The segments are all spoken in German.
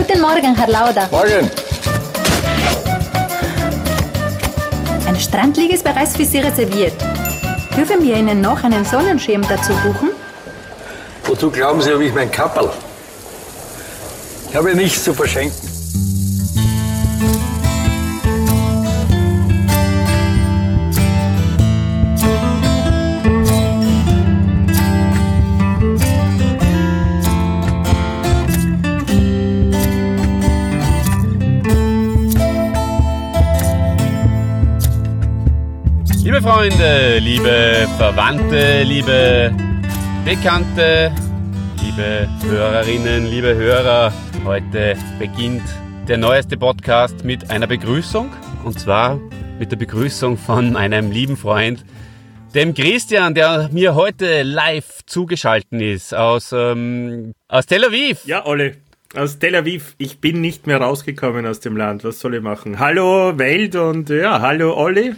Guten Morgen, Herr Lauder. Morgen. Ein Strandliege ist bereits für Sie reserviert. Dürfen wir Ihnen noch einen Sonnenschirm dazu buchen? Wozu glauben Sie, habe ich mein Kapperl? Ich habe nichts zu verschenken. Liebe Freunde, liebe Verwandte, liebe Bekannte, liebe Hörerinnen, liebe Hörer, heute beginnt der neueste Podcast mit einer Begrüßung und zwar mit der Begrüßung von meinem lieben Freund, dem Christian, der mir heute live zugeschaltet ist aus, ähm, aus Tel Aviv. Ja, Olle, aus Tel Aviv. Ich bin nicht mehr rausgekommen aus dem Land. Was soll ich machen? Hallo Welt und ja, hallo Olli.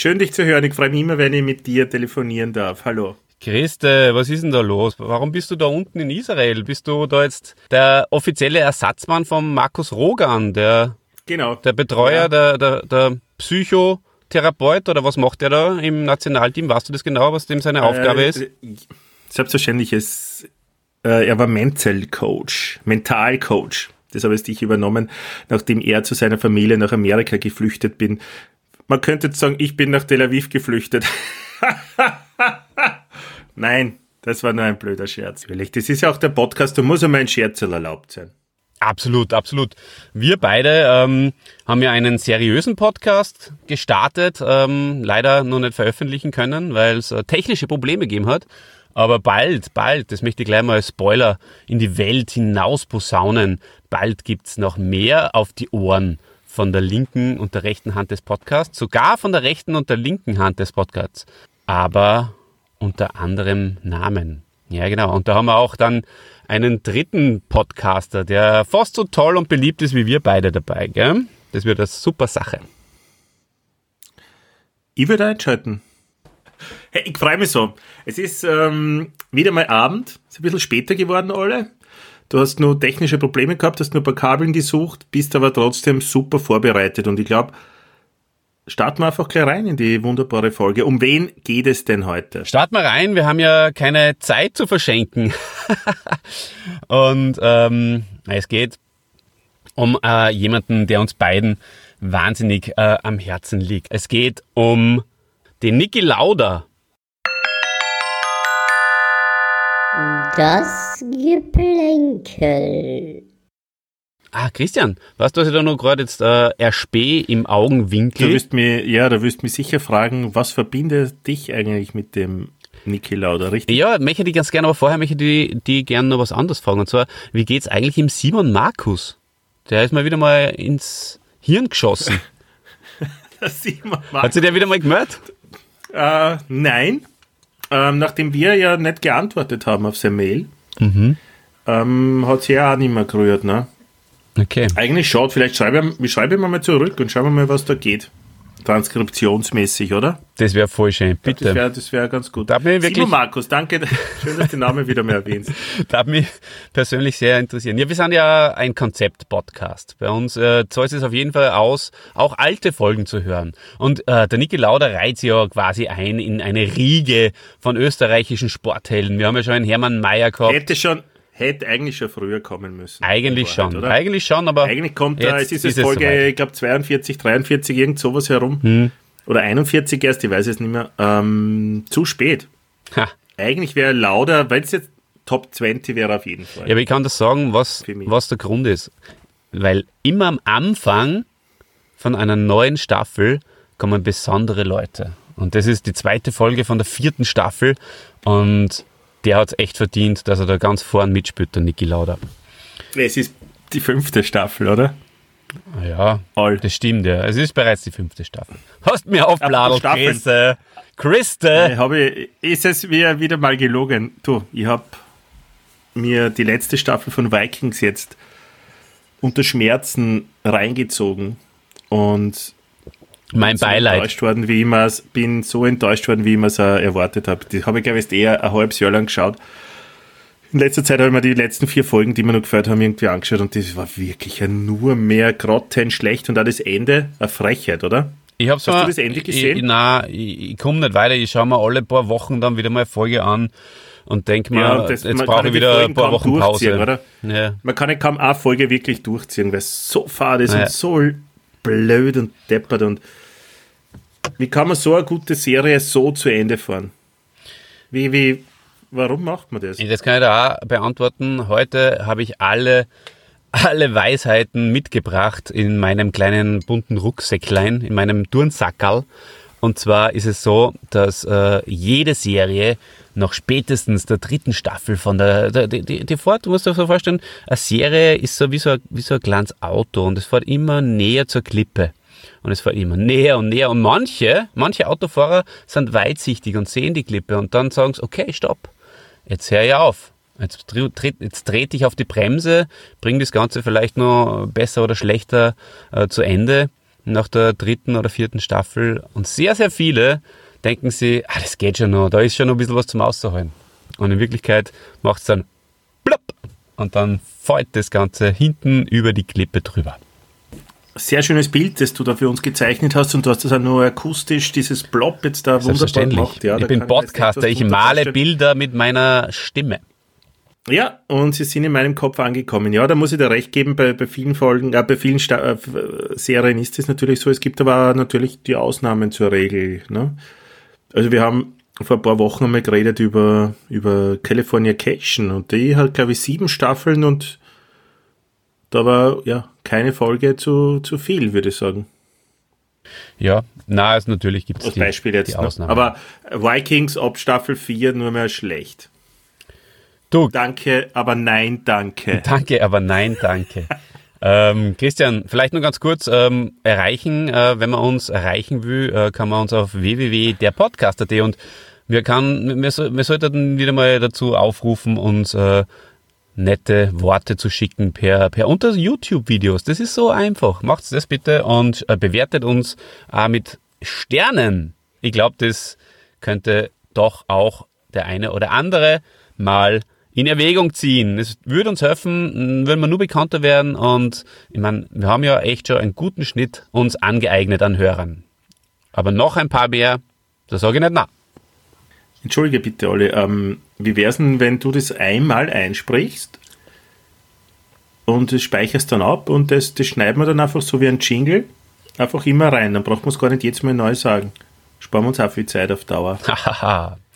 Schön dich zu hören. Ich freue mich immer, wenn ich mit dir telefonieren darf. Hallo. Christe, was ist denn da los? Warum bist du da unten in Israel? Bist du da jetzt der offizielle Ersatzmann von Markus Rogan, der, Genau. der Betreuer, Ja. der, der, der Psychotherapeut oder was macht der da im Nationalteam? Weißt du das genau, was dem seine Aufgabe Äh, ist? Selbstverständlich ist, äh, er war Mental-Coach, Mental-Coach. Das habe ich dich übernommen, nachdem er zu seiner Familie nach Amerika geflüchtet bin. Man könnte jetzt sagen, ich bin nach Tel Aviv geflüchtet. Nein, das war nur ein blöder Scherz. Das ist ja auch der Podcast, da muss einmal ein Scherzel erlaubt sein. Absolut, absolut. Wir beide ähm, haben ja einen seriösen Podcast gestartet, ähm, leider noch nicht veröffentlichen können, weil es äh, technische Probleme gegeben hat. Aber bald, bald, das möchte ich gleich mal als Spoiler in die Welt hinaus posaunen, bald gibt's noch mehr auf die Ohren von der linken und der rechten Hand des Podcasts, sogar von der rechten und der linken Hand des Podcasts, aber unter anderem Namen. Ja, genau. Und da haben wir auch dann einen dritten Podcaster, der fast so toll und beliebt ist wie wir beide dabei. Gell? Das wird eine super Sache. Ich würde einschalten. Hey, ich freue mich so. Es ist ähm, wieder mal Abend. Ist ein bisschen später geworden, alle. Du hast nur technische Probleme gehabt, hast nur ein paar Kabeln gesucht, bist aber trotzdem super vorbereitet. Und ich glaube, starten wir einfach gleich rein in die wunderbare Folge. Um wen geht es denn heute? Start mal rein, wir haben ja keine Zeit zu verschenken. und ähm, es geht um äh, jemanden, der uns beiden wahnsinnig äh, am Herzen liegt. Es geht um den Niki Lauda. Das Geplänkel. Ah, Christian, weißt du, was ich da noch gerade jetzt äh, erspäh im Du Augenwinkel? wirst mir, ja, du wirst mich sicher fragen, was verbindet dich eigentlich mit dem Niki Lauda, richtig? Ja, möchte ich ganz gerne, aber vorher möchte ich die, die gerne noch was anderes fragen. Und zwar, wie geht's eigentlich im Simon Markus? Der ist mal wieder mal ins Hirn geschossen. Sieht man Hat sich der wieder mal gemeldet? Äh, nein. Ähm, nachdem wir ja nicht geantwortet haben auf seine Mail, Mhm. ähm, hat sie ja auch nicht mehr gerührt, ne? Okay. Eigentlich schaut, vielleicht schreibe ich, schreibe ich mal zurück und schauen wir mal, was da geht. Transkriptionsmäßig, oder? Das wäre voll schön, Das bitte. wäre das wär ganz gut. Da hat mich wirklich- Simon Markus, danke. Schön, dass du den Namen wieder mehr erwähnst. Das hat mich persönlich sehr interessieren. Ja, wir sind ja ein Konzept-Podcast. Bei uns äh, zahlt es auf jeden Fall aus, auch alte Folgen zu hören. Und äh, der Niki Lauda reiht sich ja quasi ein in eine Riege von österreichischen Sporthelden. Wir haben ja schon einen Hermann Mayer gehabt. Hätte schon, hätte eigentlich schon früher kommen müssen. Eigentlich schon. Oder? Eigentlich schon, aber Eigentlich kommt da, jetzt es ist es Folge, soweit. Hm. ich glaube 42, 43, irgend sowas herum. Oder 41 erst, ich weiß es nicht mehr. Ähm, zu spät. Ha. Eigentlich wäre Lauda, wenn es jetzt Top 20 wäre auf jeden Fall. Ja, aber ich kann das sagen, was, was der Grund ist. Weil immer am Anfang von einer neuen Staffel kommen besondere Leute. Und das ist die zweite Folge von der vierten Staffel. Und der hat es echt verdient, dass er da ganz vorn mitspielt, der Niki Lauda. Es ist die fünfte Staffel, oder? Ja, All. das stimmt ja. Es ist bereits die fünfte Staffel. Hast mir aufbladelt, Staffeln. Christe. Christe. Ich habe, ist es wieder mal gelogen. Du, ich habe mir die letzte Staffel von Vikings jetzt unter Schmerzen reingezogen und Mein so Beileid. enttäuscht worden, wie ich mir's- bin so enttäuscht worden, wie ich mir es erwartet habe. Die habe ich, glaube ich, erst eher ein halbes Jahr lang geschaut. In letzter Zeit habe ich mir die letzten vier Folgen, die mir noch gefällt haben, irgendwie angeschaut und das war wirklich ja nur mehr grottenschlecht und auch das Ende eine Frechheit, oder? Ich hab's Hast mal, du das Ende gesehen? Ich, nein, ich, ich komme nicht weiter. Ich schaue mir alle paar Wochen dann wieder mal eine Folge an und denke mir, Ja, jetzt man brauche ich wieder ein paar Wochen durchziehen, Pause. oder? Ja. Man kann ja kaum eine Folge wirklich durchziehen, weil es so fad ist Ja. und so blöd und deppert und wie kann man so eine gute Serie so zu Ende fahren? Wie, wie, warum macht man das? Das kann ich da auch beantworten. Heute habe ich alle, alle Weisheiten mitgebracht in meinem kleinen bunten Rucksäcklein, in meinem Turnsackerl. Und zwar ist es so, dass äh, jede Serie nach spätestens der dritten Staffel von der, der die, die, die fährt, du musst dir so vorstellen, eine Serie ist so wie so, ein- wie so ein kleines Auto und es fährt immer näher zur Klippe. Und es fährt immer näher und näher. Und manche, manche Autofahrer sind weitsichtig und sehen die Klippe und dann sagen sie, okay, stopp jetzt hör ich auf. Jetzt, tritt- jetzt trete ich auf die Bremse, bringe das Ganze vielleicht noch besser oder schlechter äh, zu Ende nach der dritten oder vierten Staffel. Und sehr, sehr viele denken sie, ah, das geht schon noch, da ist schon noch ein bisschen was zum Auszuholen. Und in Wirklichkeit macht es dann plopp und dann fällt das Ganze hinten über die Klippe drüber. Sehr schönes Bild, das du da für uns gezeichnet hast und du hast das auch nur akustisch, dieses Blob jetzt da wunderbar gemacht. Ja, ich bin Podcaster, ich male. Bilder mit meiner Stimme. Ja, und sie sind in meinem Kopf angekommen. Ja, da muss ich dir recht geben, bei, bei vielen Folgen, äh, bei vielen Sta äh, Serien ist es natürlich so, es gibt aber natürlich die Ausnahmen zur Regel. Ne? Also wir haben vor ein paar Wochen einmal geredet über, über Californication und die hat, glaube ich, sieben Staffeln und da war ja keine Folge zu, zu viel, würde ich sagen. Ja, na, also natürlich gibt es die, Beispiel jetzt. die ne? Ausnahmen. Aber Vikings ab Staffel 4 nur mehr schlecht. du, Danke, aber nein, danke. Danke, aber nein, danke. ähm, Christian, vielleicht nur ganz kurz ähm, erreichen. Äh, wenn man uns erreichen will, äh, kann man uns auf www.derpodcast.at und wir, kann, wir, wir sollten wieder mal dazu aufrufen, uns äh, nette Worte zu schicken per, per unter YouTube-Videos. Das ist so einfach. Macht's das bitte und äh, bewertet uns äh, mit Sternen. Ich glaube, das könnte doch auch der eine oder andere mal in Erwägung ziehen. Es würde uns helfen, wenn wir nur bekannter werden und ich meine, wir haben ja echt schon einen guten Schnitt uns angeeignet an Hörern. Aber noch ein paar mehr, da sage ich nicht na. Entschuldige bitte, Olli. Ähm, wie wär's denn, wenn du das einmal einsprichst und das speicherst dann ab und das, das schneiden wir dann einfach so wie ein Jingle einfach immer rein. Dann braucht man es gar nicht jedes Mal neu sagen. Sparen wir uns auch viel Zeit auf Dauer. Hahaha.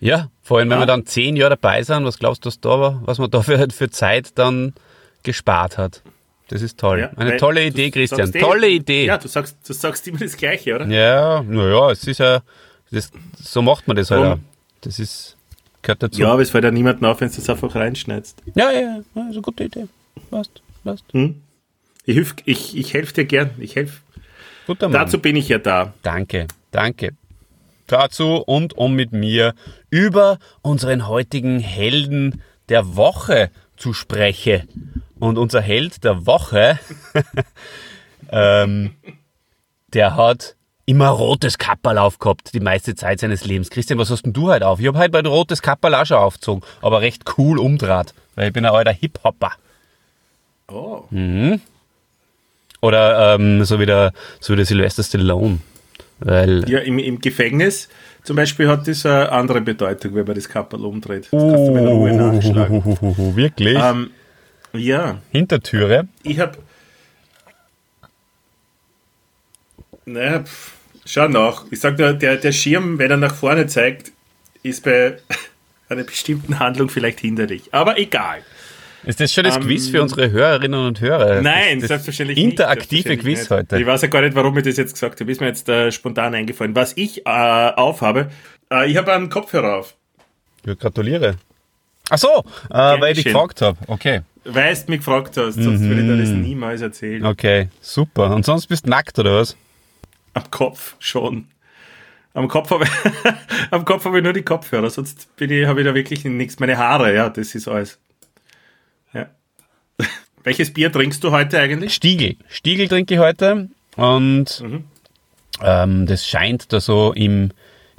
ja, vor allem, wenn Ja. wir dann zehn Jahre dabei sind, was glaubst du, was, da war, was man da für, Zeit dann gespart hat? Das ist toll. Ja, Eine tolle Idee, Christian. eh- Tolle Idee. Ja, du sagst, du sagst immer das Gleiche, oder? Ja, naja, es ist ja, das, so macht man das halt Drum- auch. Das ist, gehört dazu. Ja, aber es fällt ja niemandem auf, wenn du das einfach reinschneidest. ja, ja, ja, ist eine gute Idee. Passt, passt. Ich, hilf, ich, ich helfe dir gern. Ich helf. Guter Mann. Dazu bin ich ja da. Danke, danke. Dazu und um mit mir über unseren heutigen Helden der Woche zu sprechen. Und unser Held der Woche, ähm, der hat immer rotes Kapperl aufgehabt, die meiste Zeit seines Lebens. Christian, was hast denn du heute auf? Ich habe heute mein rotes Kapperl auch schon aufgezogen, aber recht cool umdraht, weil ich bin ein alter Hip-Hopper. Oh. Oder ähm, so wie der, so wie der Sylvester Stallone. Weil Ja, im, im Gefängnis zum Beispiel hat das eine andere Bedeutung, wenn man das Kappel umdreht. Das kannst du bei der Ruhe nachschlagen. Wirklich? Ähm, ja, Hintertüre. ich habe. Naja, schau nach. Ich sag nur, der, der Schirm, wenn er nach vorne zeigt, ist bei einer bestimmten Handlung vielleicht hinderlich. Aber egal. Ist das schon das Ähm, Quiz für unsere Hörerinnen und Hörer? Nein, das, selbstverständlich Interaktive nicht. Quiz Selbstverständlich heute. nicht. Ich weiß ja gar nicht, warum ich das jetzt gesagt habe. Ist mir jetzt äh, spontan eingefallen. Was ich äh, aufhabe, äh, ich habe einen Kopfhörer auf. Ja, gratuliere. Ach so, äh, weil ich dich gefragt habe. Okay, Weil du mich gefragt hast, sonst würde ich dir Mhm. das niemals erzählen. okay, super. Und sonst bist du nackt, oder was? Am Kopf schon. Am Kopf habe ich, am Kopf habe ich nur die Kopfhörer, sonst bin ich, habe ich da wirklich nichts. Meine Haare, ja, das ist alles. Welches Bier trinkst du heute eigentlich? Stiegel. Stiegel trinke ich heute und Mhm. ähm, das scheint da so im,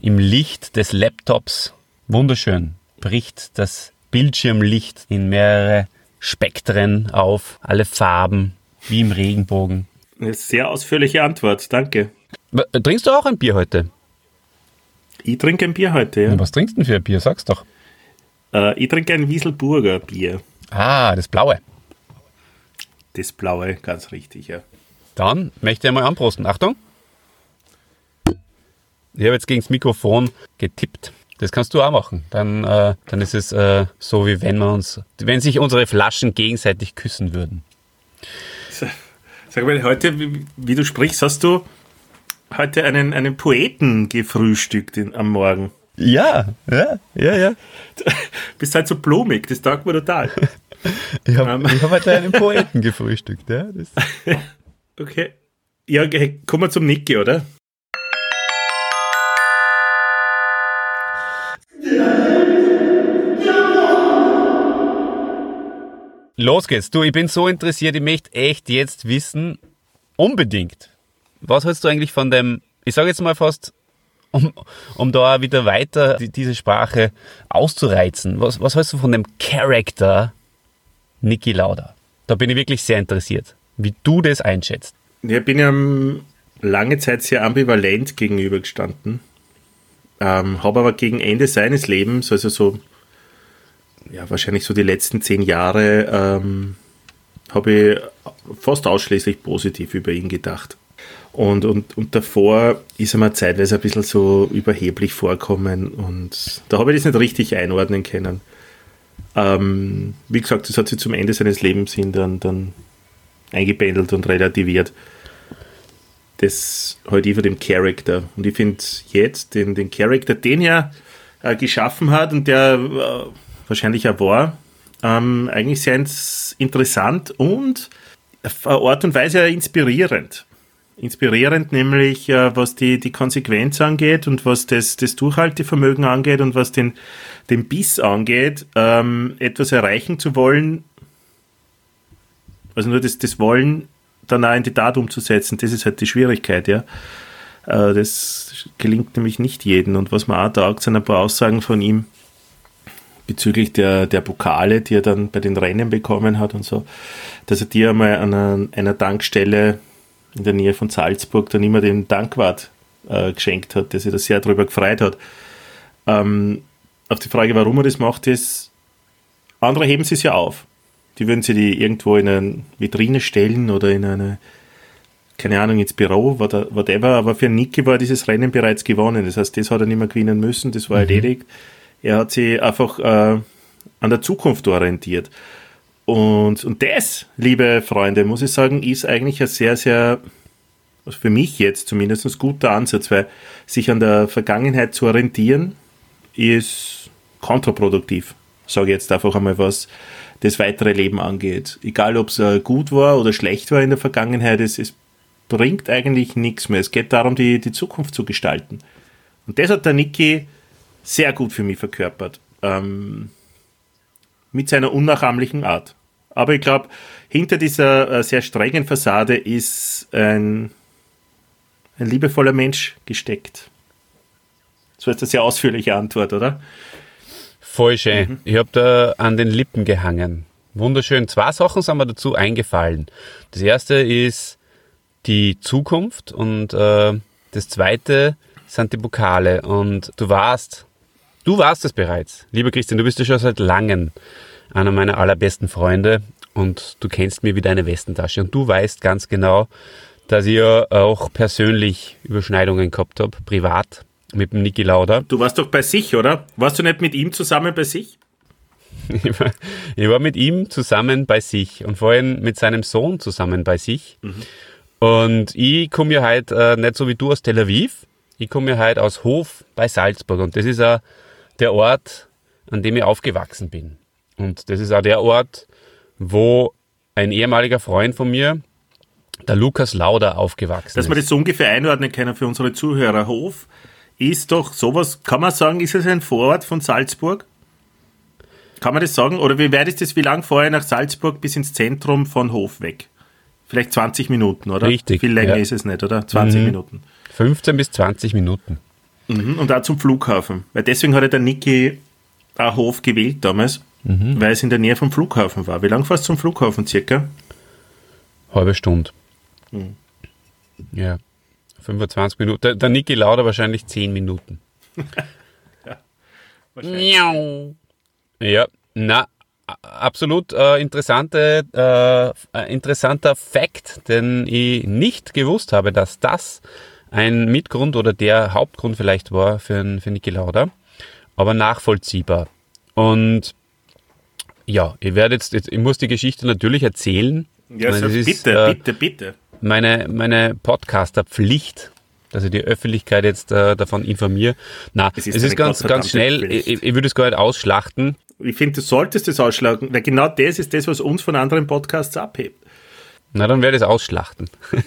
im Licht des Laptops wunderschön. Bricht das Bildschirmlicht in mehrere Spektren auf, alle Farben, wie im Regenbogen. Eine sehr ausführliche Antwort, danke. Äh, trinkst du auch ein Bier heute? Ich trinke ein Bier heute, ja. Was trinkst du denn für ein Bier? Sag's doch. Äh, ich trinke ein Wieselburger Bier. Ah, das blaue. Das blaue, ganz richtig, ja. Dann möchte ich einmal anprosten. Achtung. Ich habe jetzt gegen das Mikrofon getippt. Das kannst du auch machen. Dann, äh, dann ist es äh, so, wie wenn wir uns, wenn sich unsere Flaschen gegenseitig küssen würden. Sag mal, heute, wie, wie du sprichst, hast du heute einen, einen Poeten gefrühstückt in, am Morgen. Ja, ja, ja, ja. Bist halt so blumig, das taugt mir total. ich habe um. hab heute einen Poeten gefrühstückt, ja. okay. Ja, okay, kommen wir zum Niki, oder? Los geht's. Du, ich bin so interessiert, ich möchte echt jetzt wissen, unbedingt, was hältst du eigentlich von dem, ich sage jetzt mal fast, um, um da wieder weiter die, diese Sprache auszureizen, was, was hältst du von dem Charakter Niki Lauda? Da bin ich wirklich sehr interessiert, wie du das einschätzt. Ich bin ja lange Zeit sehr ambivalent gegenübergestanden, ähm, habe aber gegen Ende seines Lebens, also so ja, wahrscheinlich so die letzten zehn Jahre ähm, habe ich fast ausschließlich positiv über ihn gedacht. Und, und, und davor ist er mir zeitweise ein bisschen so überheblich vorkommen und da habe ich das nicht richtig einordnen können. Ähm, wie gesagt, das hat sich zum Ende seines Lebens hin dann, dann eingependelt und relativiert. Das halt über dem Charakter. Und ich finde jetzt den, den Charakter, den er äh, geschaffen hat und der äh, wahrscheinlich auch war, ähm, eigentlich sehr interessant und auf eine Art und Weise inspirierend. Inspirierend nämlich, äh, was die, die Konsequenz angeht und was das, das Durchhaltevermögen angeht und was den, den Biss angeht, ähm, etwas erreichen zu wollen, also nur das, das Wollen dann auch in die Tat umzusetzen, das ist halt die Schwierigkeit, ja. Äh, das gelingt nämlich nicht jedem und was man auch taugt, sind ein paar Aussagen von ihm, bezüglich der, der Pokale, die er dann bei den Rennen bekommen hat und so, dass er die einmal an einer, einer Tankstelle in der Nähe von Salzburg dann immer den Dankwart äh, geschenkt hat, der sich da sehr darüber gefreut hat. Ähm, auf die Frage, warum er das macht, ist, andere heben sie es ja auf. Die würden sie die irgendwo in eine Vitrine stellen oder in eine, keine Ahnung, ins Büro, whatever. Aber für Niki war dieses Rennen bereits gewonnen. Das heißt, das hat er nicht mehr gewinnen müssen, das war mhm. erledigt. Er hat sich einfach äh, an der Zukunft orientiert. Und, und das, liebe Freunde, muss ich sagen, ist eigentlich ein sehr, sehr, also für mich jetzt zumindest, ein guter Ansatz, weil sich an der Vergangenheit zu orientieren, ist kontraproduktiv. Sage jetzt einfach einmal, was das weitere Leben angeht. Egal, ob es äh, gut war oder schlecht war in der Vergangenheit, es, es bringt eigentlich nichts mehr. Es geht darum, die, die Zukunft zu gestalten. Und das hat der Niki sehr gut für mich verkörpert. Ähm, mit seiner unnachahmlichen Art. Aber ich glaube, hinter dieser äh, sehr strengen Fassade ist ein, ein liebevoller Mensch gesteckt. So ist eine sehr ausführliche Antwort, oder? Voll schön. Mhm. Ich habe da an den Lippen gehangen. Wunderschön. Zwei Sachen sind mir dazu eingefallen. Das erste ist die Zukunft und äh, das zweite sind die Pokale. Und du warst Du warst es bereits. Lieber Christian, du bist ja schon seit langem einer meiner allerbesten Freunde und du kennst mir wie deine Westentasche und du weißt ganz genau, dass ich ja auch persönlich Überschneidungen gehabt habe, privat, mit dem Niki Lauda. Du warst doch bei sich, oder? Warst du nicht mit ihm zusammen bei sich? ich, war, ich war mit ihm zusammen bei sich und vor allem mit seinem Sohn zusammen bei sich. Mhm. Und ich komme ja heute äh, nicht so wie du aus Tel Aviv, ich komme ja heute aus Hof bei Salzburg und das ist ein der Ort, an dem ich aufgewachsen bin. Und das ist auch der Ort, wo ein ehemaliger Freund von mir, der Lukas Lauder, aufgewachsen ist. Dass wir das so ungefähr einordnen können für unsere Zuhörer. Hof ist doch sowas, kann man sagen, ist es ein Vorort von Salzburg? Kann man das sagen? Oder wie weit ist das, wie lang vorher nach Salzburg bis ins Zentrum von Hof weg? Vielleicht 20 Minuten, oder? Richtig. Viel länger ja. ist es nicht, oder? 20 mhm. Minuten. 15 bis 20 Minuten. Mhm, und auch zum Flughafen. Weil deswegen hat ja der Niki auch Hof gewählt damals. Mhm. weil es in der Nähe vom Flughafen war. Wie lange fährst du zum Flughafen circa? Halbe Stunde. Mhm. Ja, 25 Minuten. Der, der Niki Lauda wahrscheinlich 10 Minuten. ja, wahrscheinlich. ja, na, absolut äh, interessante, äh, interessanter Fakt, den ich nicht gewusst habe, dass das ein Mitgrund oder der Hauptgrund vielleicht war für, für Niki Lauda, aber nachvollziehbar. Und ja, ich werde jetzt, ich muss die Geschichte natürlich erzählen. Ja, so bitte, ist, äh, bitte, bitte. Meine, meine Podcaster-Pflicht, dass ich die Öffentlichkeit jetzt äh, davon informiere. Na, es ist, es ist ganz, ganz schnell, ich, ich, würde es gar nicht ausschlachten. Ich finde, du solltest es ausschlachten, weil genau das ist das, was uns von anderen Podcasts abhebt. Na, dann werde ich es ausschlachten.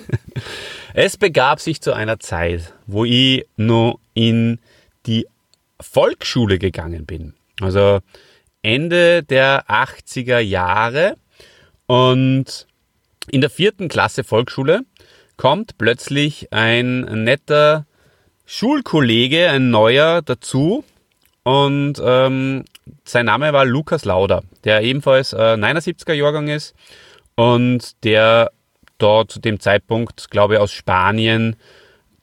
es begab sich zu einer Zeit, wo ich nur in die Volksschule gegangen bin. Also Ende der 80er Jahre. Und in der vierten Klasse Volksschule kommt plötzlich ein netter Schulkollege, ein neuer dazu. Und ähm, sein Name war Lukas Lauder, der ebenfalls äh, 79er Jahrgang ist und der dort zu dem Zeitpunkt, glaube ich, aus Spanien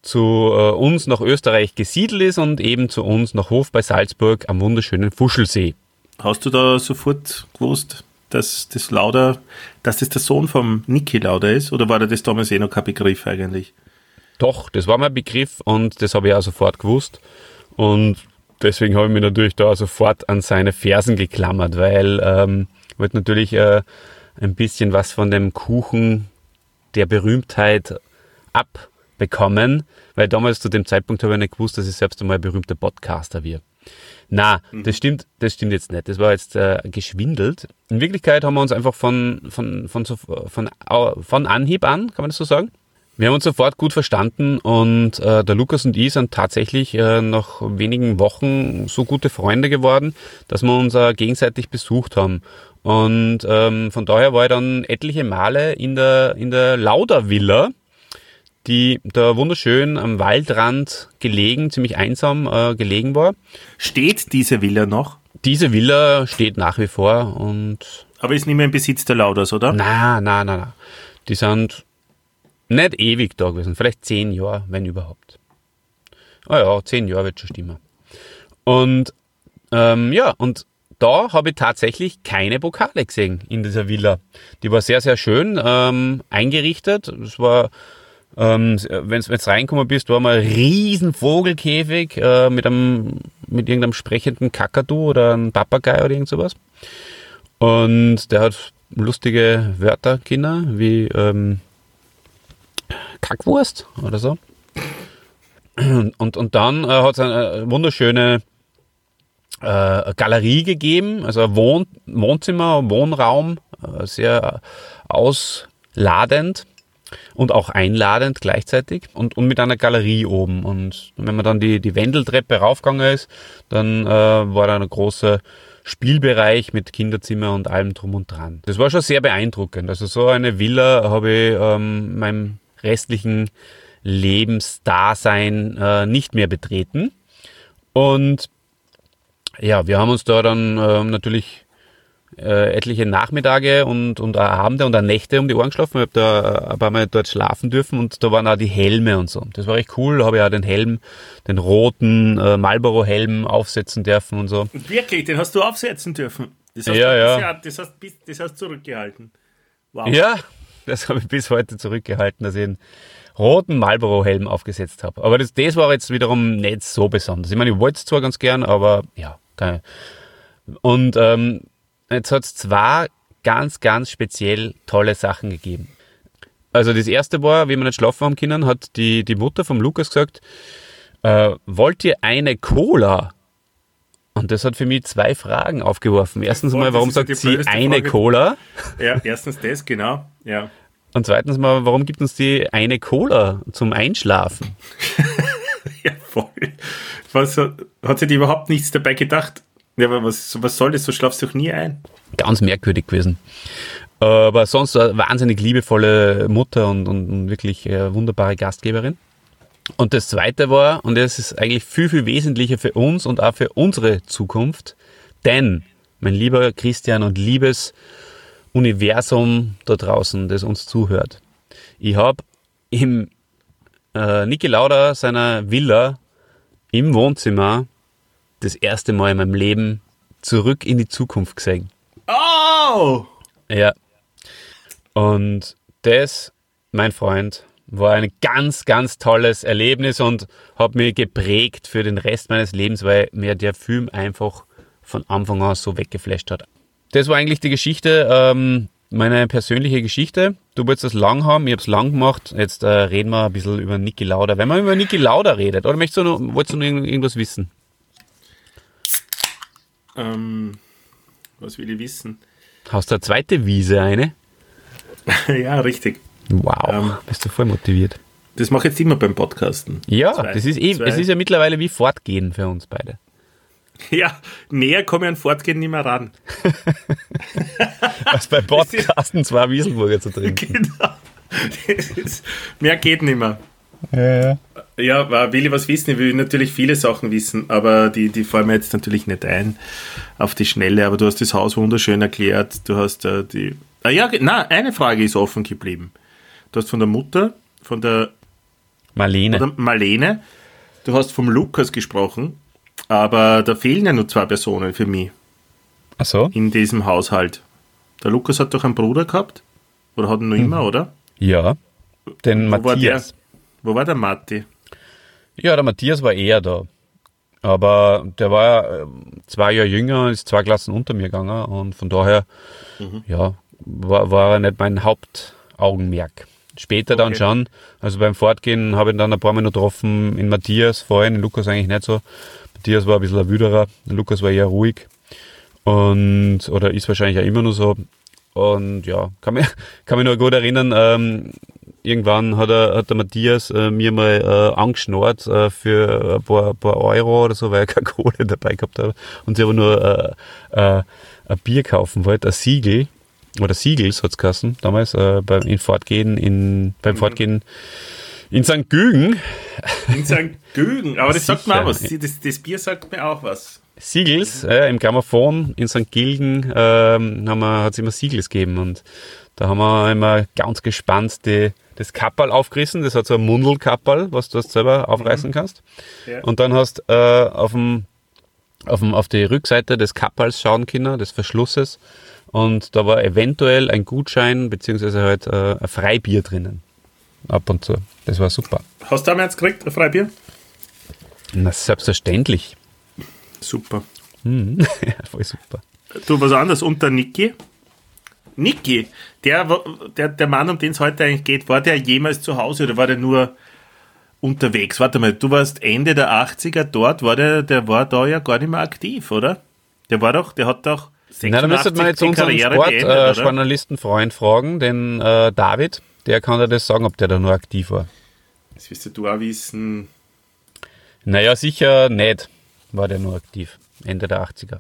zu äh, uns nach Österreich gesiedelt ist und eben zu uns nach Hof bei Salzburg am wunderschönen Fuschelsee. Hast du da sofort gewusst, dass das Lauder, dass das der Sohn vom Niki Lauder ist? Oder war das damals eh noch kein Begriff eigentlich? Doch, das war mein Begriff und das habe ich auch sofort gewusst. Und deswegen habe ich mich natürlich da sofort an seine Fersen geklammert, weil ähm, ich wollte natürlich äh, ein bisschen was von dem Kuchen der Berühmtheit abbekommen, weil damals zu dem Zeitpunkt habe ich nicht gewusst, dass ich selbst einmal berühmter Podcaster wird. Na, mhm. das stimmt, das stimmt jetzt nicht. Das war jetzt äh, geschwindelt. In Wirklichkeit haben wir uns einfach von, von, von, von, von, Anhieb an, kann man das so sagen? Wir haben uns sofort gut verstanden und äh, der Lukas und ich sind tatsächlich äh, nach wenigen Wochen so gute Freunde geworden, dass wir uns äh, gegenseitig besucht haben. Und ähm, von daher war ich dann etliche Male in der, in der Lauder Villa, die da wunderschön am Waldrand gelegen, ziemlich einsam äh, gelegen war. Steht diese Villa noch? Diese Villa steht nach wie vor und. Aber ist nicht mehr im Besitz der Lauders, oder? Na, na, na, na. Die sind nicht ewig da gewesen, vielleicht zehn Jahre, wenn überhaupt. Ah ja, zehn Jahre wird schon stimmen. Und ähm, ja, und da habe ich tatsächlich keine Pokale gesehen in dieser Villa. Die war sehr, sehr schön ähm, eingerichtet. Es war ähm, wenn du reinkommen bist, war mal ein riesen Vogelkäfig äh, mit, einem, mit irgendeinem sprechenden Kakadu oder einem Papagei oder irgend sowas. Und der hat lustige Wörter, Kinder, wie ähm, Kackwurst oder so. Und, und dann äh, hat es eine wunderschöne äh, Galerie gegeben, also Wohn Wohnzimmer, Wohnraum, äh, sehr ausladend und auch einladend gleichzeitig und, und mit einer Galerie oben. Und wenn man dann die, die Wendeltreppe raufgegangen ist, dann äh, war da ein großer Spielbereich mit Kinderzimmer und allem drum und dran. Das war schon sehr beeindruckend. Also so eine Villa habe ich ähm, meinem restlichen Lebensdasein äh, nicht mehr betreten. Und ja, wir haben uns da dann äh, natürlich äh, etliche Nachmittage und, und Abende und auch Nächte um die Ohren geschlafen. Ich habe da ein paar Mal dort schlafen dürfen und da waren auch die Helme und so. Das war echt cool. Da habe ich auch den Helm, den roten äh, Marlboro-Helm aufsetzen dürfen und so. Wirklich, den hast du aufsetzen dürfen? Das hast ja, du, ja. Das hast, das hast zurückgehalten. Wow. Ja, das habe ich bis heute zurückgehalten, dass ich einen roten Marlboro-Helm aufgesetzt habe. Aber das, das war jetzt wiederum nicht so besonders. Ich meine, ich wollte es zwar ganz gern, aber ja, keine. Und ähm, Jetzt hat es zwei ganz, ganz speziell tolle Sachen gegeben. Also das erste war, wie wir nicht schlafen haben können, hat die, die Mutter vom Lukas gesagt, äh, wollt ihr eine Cola? Und das hat für mich zwei Fragen aufgeworfen. Erstens mal, warum sagt sie eine Frage. Cola? Ja, erstens das, genau. Ja. Und zweitens mal, warum gibt uns die eine Cola zum Einschlafen? ja, voll. Was, hat sie die überhaupt nichts dabei gedacht? Ja, aber was, was soll das? Du schlafst doch nie ein. Ganz merkwürdig gewesen. Aber sonst eine wahnsinnig liebevolle Mutter und, und wirklich eine wunderbare Gastgeberin. Und das zweite war, und das ist eigentlich viel, viel wesentlicher für uns und auch für unsere Zukunft, denn mein lieber Christian und liebes Universum da draußen, das uns zuhört. Ich habe im äh, Niki Lauda seiner Villa im Wohnzimmer das erste Mal in meinem Leben zurück in die Zukunft gesehen. Oh! Ja. Und das, mein Freund, war ein ganz, ganz tolles Erlebnis und hat mich geprägt für den Rest meines Lebens, weil mir der Film einfach von Anfang an so weggeflasht hat. Das war eigentlich die Geschichte, ähm, meine persönliche Geschichte. Du wolltest das lang haben, ich habe es lang gemacht. Jetzt äh, reden wir ein bisschen über Niki Lauda. Wenn man über Niki Lauda redet, oder möchtest du noch, wolltest du noch irgendwas wissen? Ähm, was will ich wissen? Hast du eine zweite Wiese eine? ja, richtig. Wow, Ähm. bist du voll motiviert. Das mache ich jetzt immer beim Podcasten. Ja, Zwei- das ist eh, zwei- es ist ja mittlerweile wie Fortgehen für uns beide. Ja, näher komme ich an Fortgehen nicht mehr ran. Als bei Podcasten zwei Wieselburger zu trinken. Genau. Das ist, mehr geht nicht mehr. Ja, aber will ich was wissen? Ich will natürlich viele Sachen wissen, aber die, die fallen mir jetzt natürlich nicht ein auf die Schnelle. Aber du hast das Haus wunderschön erklärt. Du hast äh, die. Ah ja, na, eine Frage ist offen geblieben. Du hast von der Mutter, von der Marlene. oder Marlene, du hast vom Lukas gesprochen, aber da fehlen ja nur zwei Personen für mich Ach so? in diesem Haushalt. Der Lukas hat doch einen Bruder gehabt? Oder hat ihn noch immer, oder? Ja. Den Wo war der? Matthias. Wo war der Matti? Ja, der Matthias war eher da. Aber der war ähm, zwei Jahre jünger, ist zwei Klassen unter mir gegangen und von daher, Mhm. ja, war, war er nicht mein Hauptaugenmerk. Später dann Okay. schon, also beim Fortgehen habe ich dann ein paar Mal noch getroffen, in Matthias vorhin, in Lukas eigentlich nicht so. Matthias war ein bisschen ein Wüderer, der Lukas war eher ruhig und, oder ist wahrscheinlich auch immer nur so. Und ja, kann mich, kann mich noch gut erinnern, ähm, irgendwann hat, er, hat der Matthias äh, mir mal äh, angeschnurrt äh, für ein paar, paar Euro oder so, weil er keine Kohle dabei gehabt hat. Und sie aber nur äh, äh, ein Bier kaufen wollte, ein Siegel, oder Siegels hat's geheißen, damals äh, beim in Fortgehen in, beim Mhm. Fortgehen in St. Gügen. In St. Gügen. Aber das sagt mir Sicher. auch was. Das, das Bier sagt mir auch was. Siegels, äh, im Grammophon in St. Gilgen ähm, hat es immer Siegels gegeben und da haben wir immer ganz gespannt die, das Kapperl aufgerissen. Das hat so ein Mundelkapperl, was du selber aufreißen kannst. Ja. Und dann hast äh, auf, dem, auf, dem, auf die Rückseite des Kapperls schauen können, des Verschlusses. Und da war eventuell ein Gutschein beziehungsweise halt äh, ein Freibier drinnen. Ab und zu. Das war super. Hast du damals gekriegt, ein Freibier? Na, selbstverständlich. Super. Mhm. Voll super. Du, was anderes. Und der Niki? Niki, der, der, der Mann, um den es heute eigentlich geht, war der jemals zu Hause oder war der nur unterwegs? Warte mal, du warst Ende der 80er dort, war der, der war da ja gar nicht mehr aktiv, oder? Der war doch, der hat doch Na, da müsstet man jetzt unseren? Sportjournalistenfreund fragen, den äh, David, der kann dir das sagen, ob der da nur aktiv war. Das wirst du auch wissen. Naja, sicher nicht war der nur aktiv, Ende der 80er.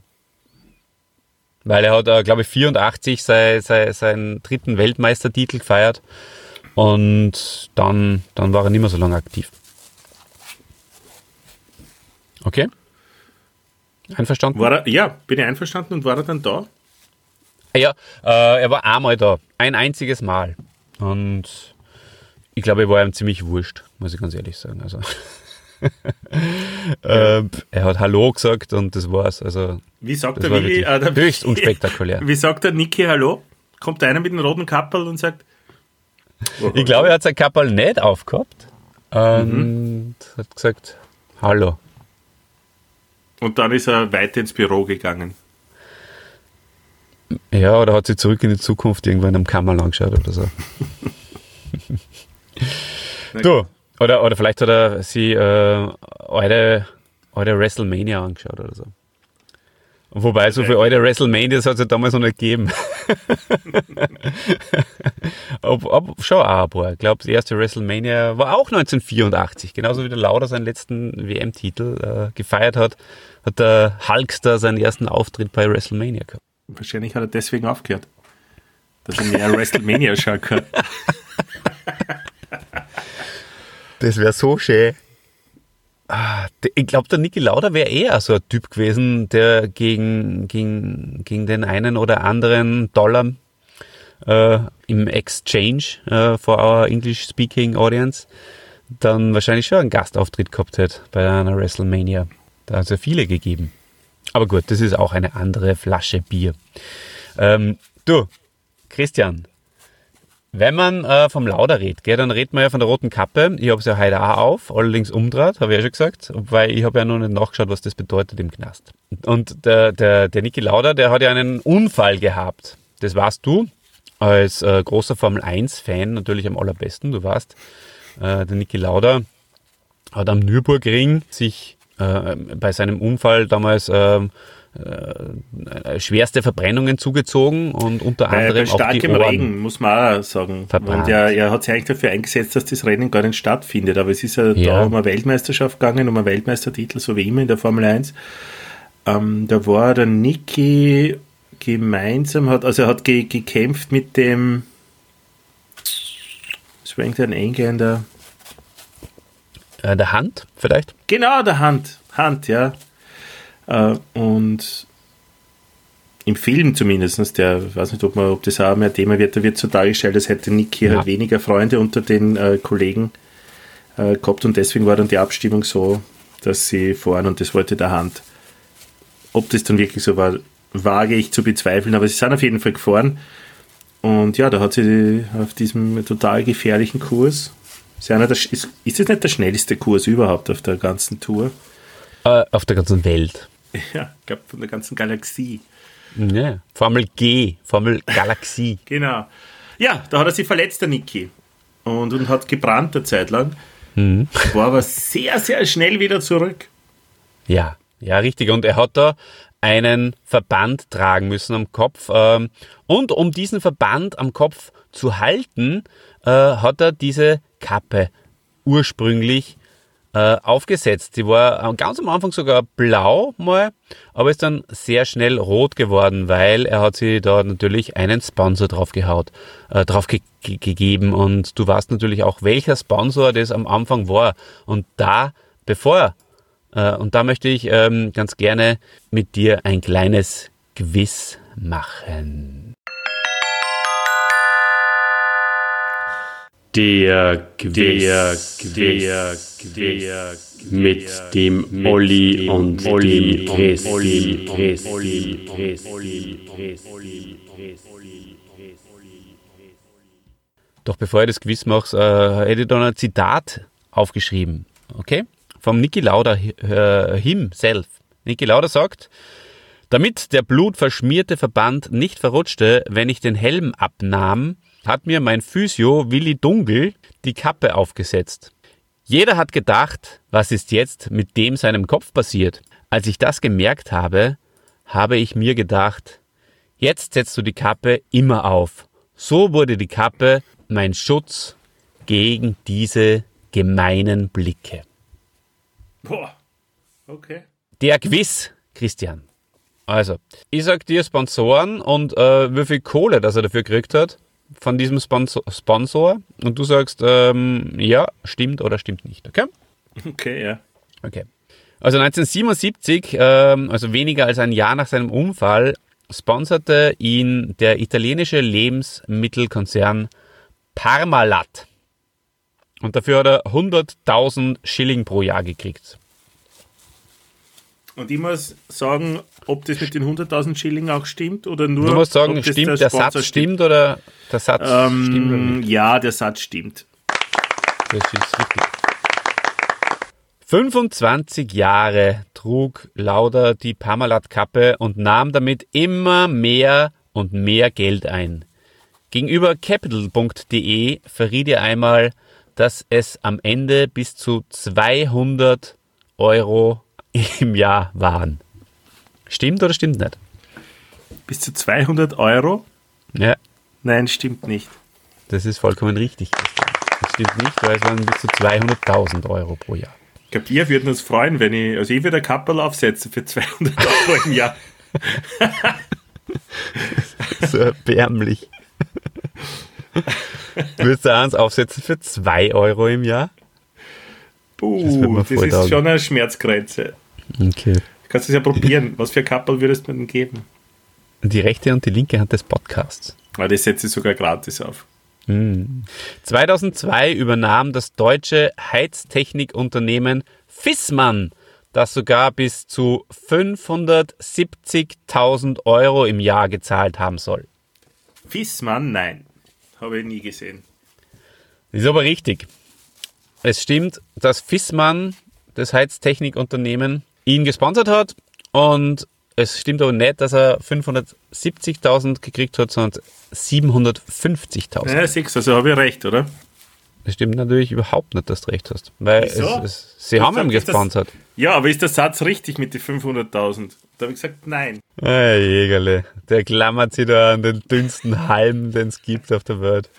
Weil er hat, äh, glaube ich, 84 sei, sei, seinen dritten Weltmeistertitel gefeiert und dann, dann war er nicht mehr so lange aktiv. Okay? Einverstanden? War er, ja, bin ich einverstanden und war er dann da? Ja, äh, er war einmal da. Ein einziges Mal. Und ich glaube, er war ihm ziemlich wurscht, muss ich ganz ehrlich sagen. Also, ähm, er hat Hallo gesagt und das war's. Also, Wie sagt das der Willi? äh, der- höchst unspektakulär. Wie sagt der Niki Hallo? Kommt einer mit einem roten Kappel und sagt, Ich glaube, er hat sein Kapperl nicht aufgehabt und Mhm. hat gesagt Hallo. und dann ist er weiter ins Büro gegangen. Ja, oder hat sie zurück in die Zukunft irgendwann am Kammerl angeschaut oder so. du, oder, oder vielleicht hat er sie äh, alte, alte WrestleMania angeschaut oder so. Wobei, so viele alte WrestleManias hat es ja damals noch nicht gegeben. ob, ob, schon auch ein paar. Ich glaube, das erste WrestleMania war auch 1984. Genauso wie der Lauder seinen letzten WM-Titel äh, gefeiert hat, hat der Hulkster seinen ersten Auftritt bei WrestleMania gehabt. Wahrscheinlich hat er deswegen aufgehört. Dass er mehr WrestleMania schauen kann. Das wäre so schön. Ah, ich glaube, der Niki Lauda wäre eher so ein Typ gewesen, der gegen, gegen, gegen den einen oder anderen Dollar äh, im Exchange äh, for our English-speaking audience dann wahrscheinlich schon einen Gastauftritt gehabt hätte bei einer WrestleMania. Da hat es ja viele gegeben. Aber gut, das ist auch eine andere Flasche Bier. Ähm, du, Christian, wenn man äh, vom Lauder redet, gell, dann redet man ja von der roten Kappe. Ich habe es ja heute auch auf, allerdings umdreht, habe ich ja schon gesagt, weil ich habe ja noch nicht nachgeschaut, was das bedeutet im Knast. Und der, der, der Niki Lauda, der hat ja einen Unfall gehabt. Das warst du als äh, großer Formel 1-Fan natürlich am allerbesten. Du warst, äh, der Niki Lauda hat am Nürburgring sich äh, bei seinem Unfall damals ähm, äh, schwerste Verbrennungen zugezogen und unter Bei, bei anderem auch die starkem Ohren. Regen, muss man auch sagen. Verbrannt. Und er, er hat sich eigentlich dafür eingesetzt, dass das Rennen gar nicht stattfindet. Aber es ist ja, Ja. da um eine Weltmeisterschaft gegangen, um einen Weltmeistertitel, so wie immer in der Formel 1. Ähm, da war der Niki gemeinsam, hat, also er hat ge, gekämpft mit dem, das war irgendein Engländer, Äh, der Hand vielleicht? Genau, der Hand. Hand, ja. Äh, und im Film zumindest, der, ich weiß nicht, ob, man, ob das auch mehr Thema wird, da wird so dargestellt, als hätte Nick hier Ja. halt weniger Freunde unter den äh, Kollegen äh, gehabt und deswegen war dann die Abstimmung so, dass sie fahren und das wollte der Hand. Ob das dann wirklich so war, wage ich zu bezweifeln, aber sie sind auf jeden Fall gefahren. Und ja, da hat sie auf diesem total gefährlichen Kurs, ist, einer der, ist, ist das nicht der schnellste Kurs überhaupt auf der ganzen Tour? Äh, auf der ganzen Welt. Ja, ich glaube von der ganzen Galaxie. Ja. Formel G, Formel Galaxie. Genau. Ja, da hat er sich verletzt, der Niki. Und, und hat gebrannt eine Zeit lang. War aber sehr, sehr schnell wieder zurück. Ja, ja, richtig. Und er hat da einen Verband tragen müssen am Kopf. Ähm, und um diesen Verband am Kopf zu halten, äh, hat er diese Kappe ursprünglich äh, aufgesetzt. Die war am- ganz am Anfang sogar blau mal, aber ist dann sehr schnell rot geworden, weil er hat sich da natürlich einen Sponsor drauf gehaut, äh, drauf ge ge gegeben und du weißt natürlich auch, welcher Sponsor das am Anfang war. Und da, bevor äh, und da möchte ich ähm, ganz gerne mit dir ein kleines Quiz machen. Der Quiz, der Quiz, mit dem Olli und dem Christi, Christi, Christi, Doch bevor ich das Quiz mache, äh, hätte ich da noch ein Zitat aufgeschrieben. Okay? Vom Niki Lauda äh, himself. Niki Lauda sagt, damit der blutverschmierte Verband nicht verrutschte, wenn ich den Helm abnahm, hat mir mein Physio Willi Dunkel die Kappe aufgesetzt. Jeder hat gedacht, was ist jetzt mit dem seinem Kopf passiert? Als ich das gemerkt habe, habe ich mir gedacht, jetzt setzt du die Kappe immer auf. So wurde die Kappe mein Schutz gegen diese gemeinen Blicke. Boah. Okay. Der Quiz, Christian. Also, ich sag dir Sponsoren und äh, wie viel Kohle, das er dafür gekriegt hat von diesem Sponsor, Sponsor. Und du sagst, ähm, ja, stimmt oder stimmt nicht, okay? Okay, ja. Okay. Also 1977, ähm, also weniger als ein Jahr nach seinem Unfall, sponserte ihn der italienische Lebensmittelkonzern Parmalat. Und dafür hat er 100.000 Schilling pro Jahr gekriegt. Und ich muss sagen, ob das mit den 100.000 Schilling auch stimmt oder nur. Du musst sagen, stimmt, der, Sponsor Satz stimmt oder der Satz stimmt oder Ähm, nicht? ja, der Satz stimmt. Das ist richtig. 25 Jahre trug Lauda die Parmalat-Kappe und nahm damit immer mehr und mehr Geld ein. Gegenüber capital.de verriet er einmal, dass es am Ende bis zu 200 Euro im Jahr waren. Stimmt oder stimmt nicht? Bis zu 200 Euro? Ja, Nein, stimmt nicht. das ist vollkommen richtig. Das stimmt nicht, weil es waren bis zu 200.000 Euro pro Jahr. Ich glaube, wir würden uns freuen, wenn ich, also ich würde ein Kappel aufsetzen für 200 Euro im Jahr. so erbärmlich. Würdest du eins aufsetzen für 2 Euro im Jahr? Uh, das, voll ist schon eine Schmerzgrenze. Okay. Du kannst es ja probieren. Was für ein Kapperl würdest du mir denn geben? Die rechte und die linke Hand des Podcasts. Ah, das setze ich sogar gratis auf. 2002 übernahm das deutsche Heiztechnikunternehmen Fissmann, das sogar bis zu 570.000 Euro im Jahr gezahlt haben soll. Fissmann, nein. Habe ich nie gesehen. Ist aber richtig. Es stimmt, dass Fissmann, das Heiztechnikunternehmen, ihn gesponsert hat und es stimmt aber nicht, dass er 570.000 gekriegt hat, sondern 750.000. Ja, sechs, also habe ich recht, oder? Das stimmt natürlich überhaupt nicht, dass du recht hast. Weil es, es, sie haben ihn Ist das- gesponsert. Ja, aber ist der Satz richtig mit den 500.000? Da habe ich gesagt, nein. Hey, Jägerle, der klammert sich da an den dünnsten Halm, den es gibt auf der Welt.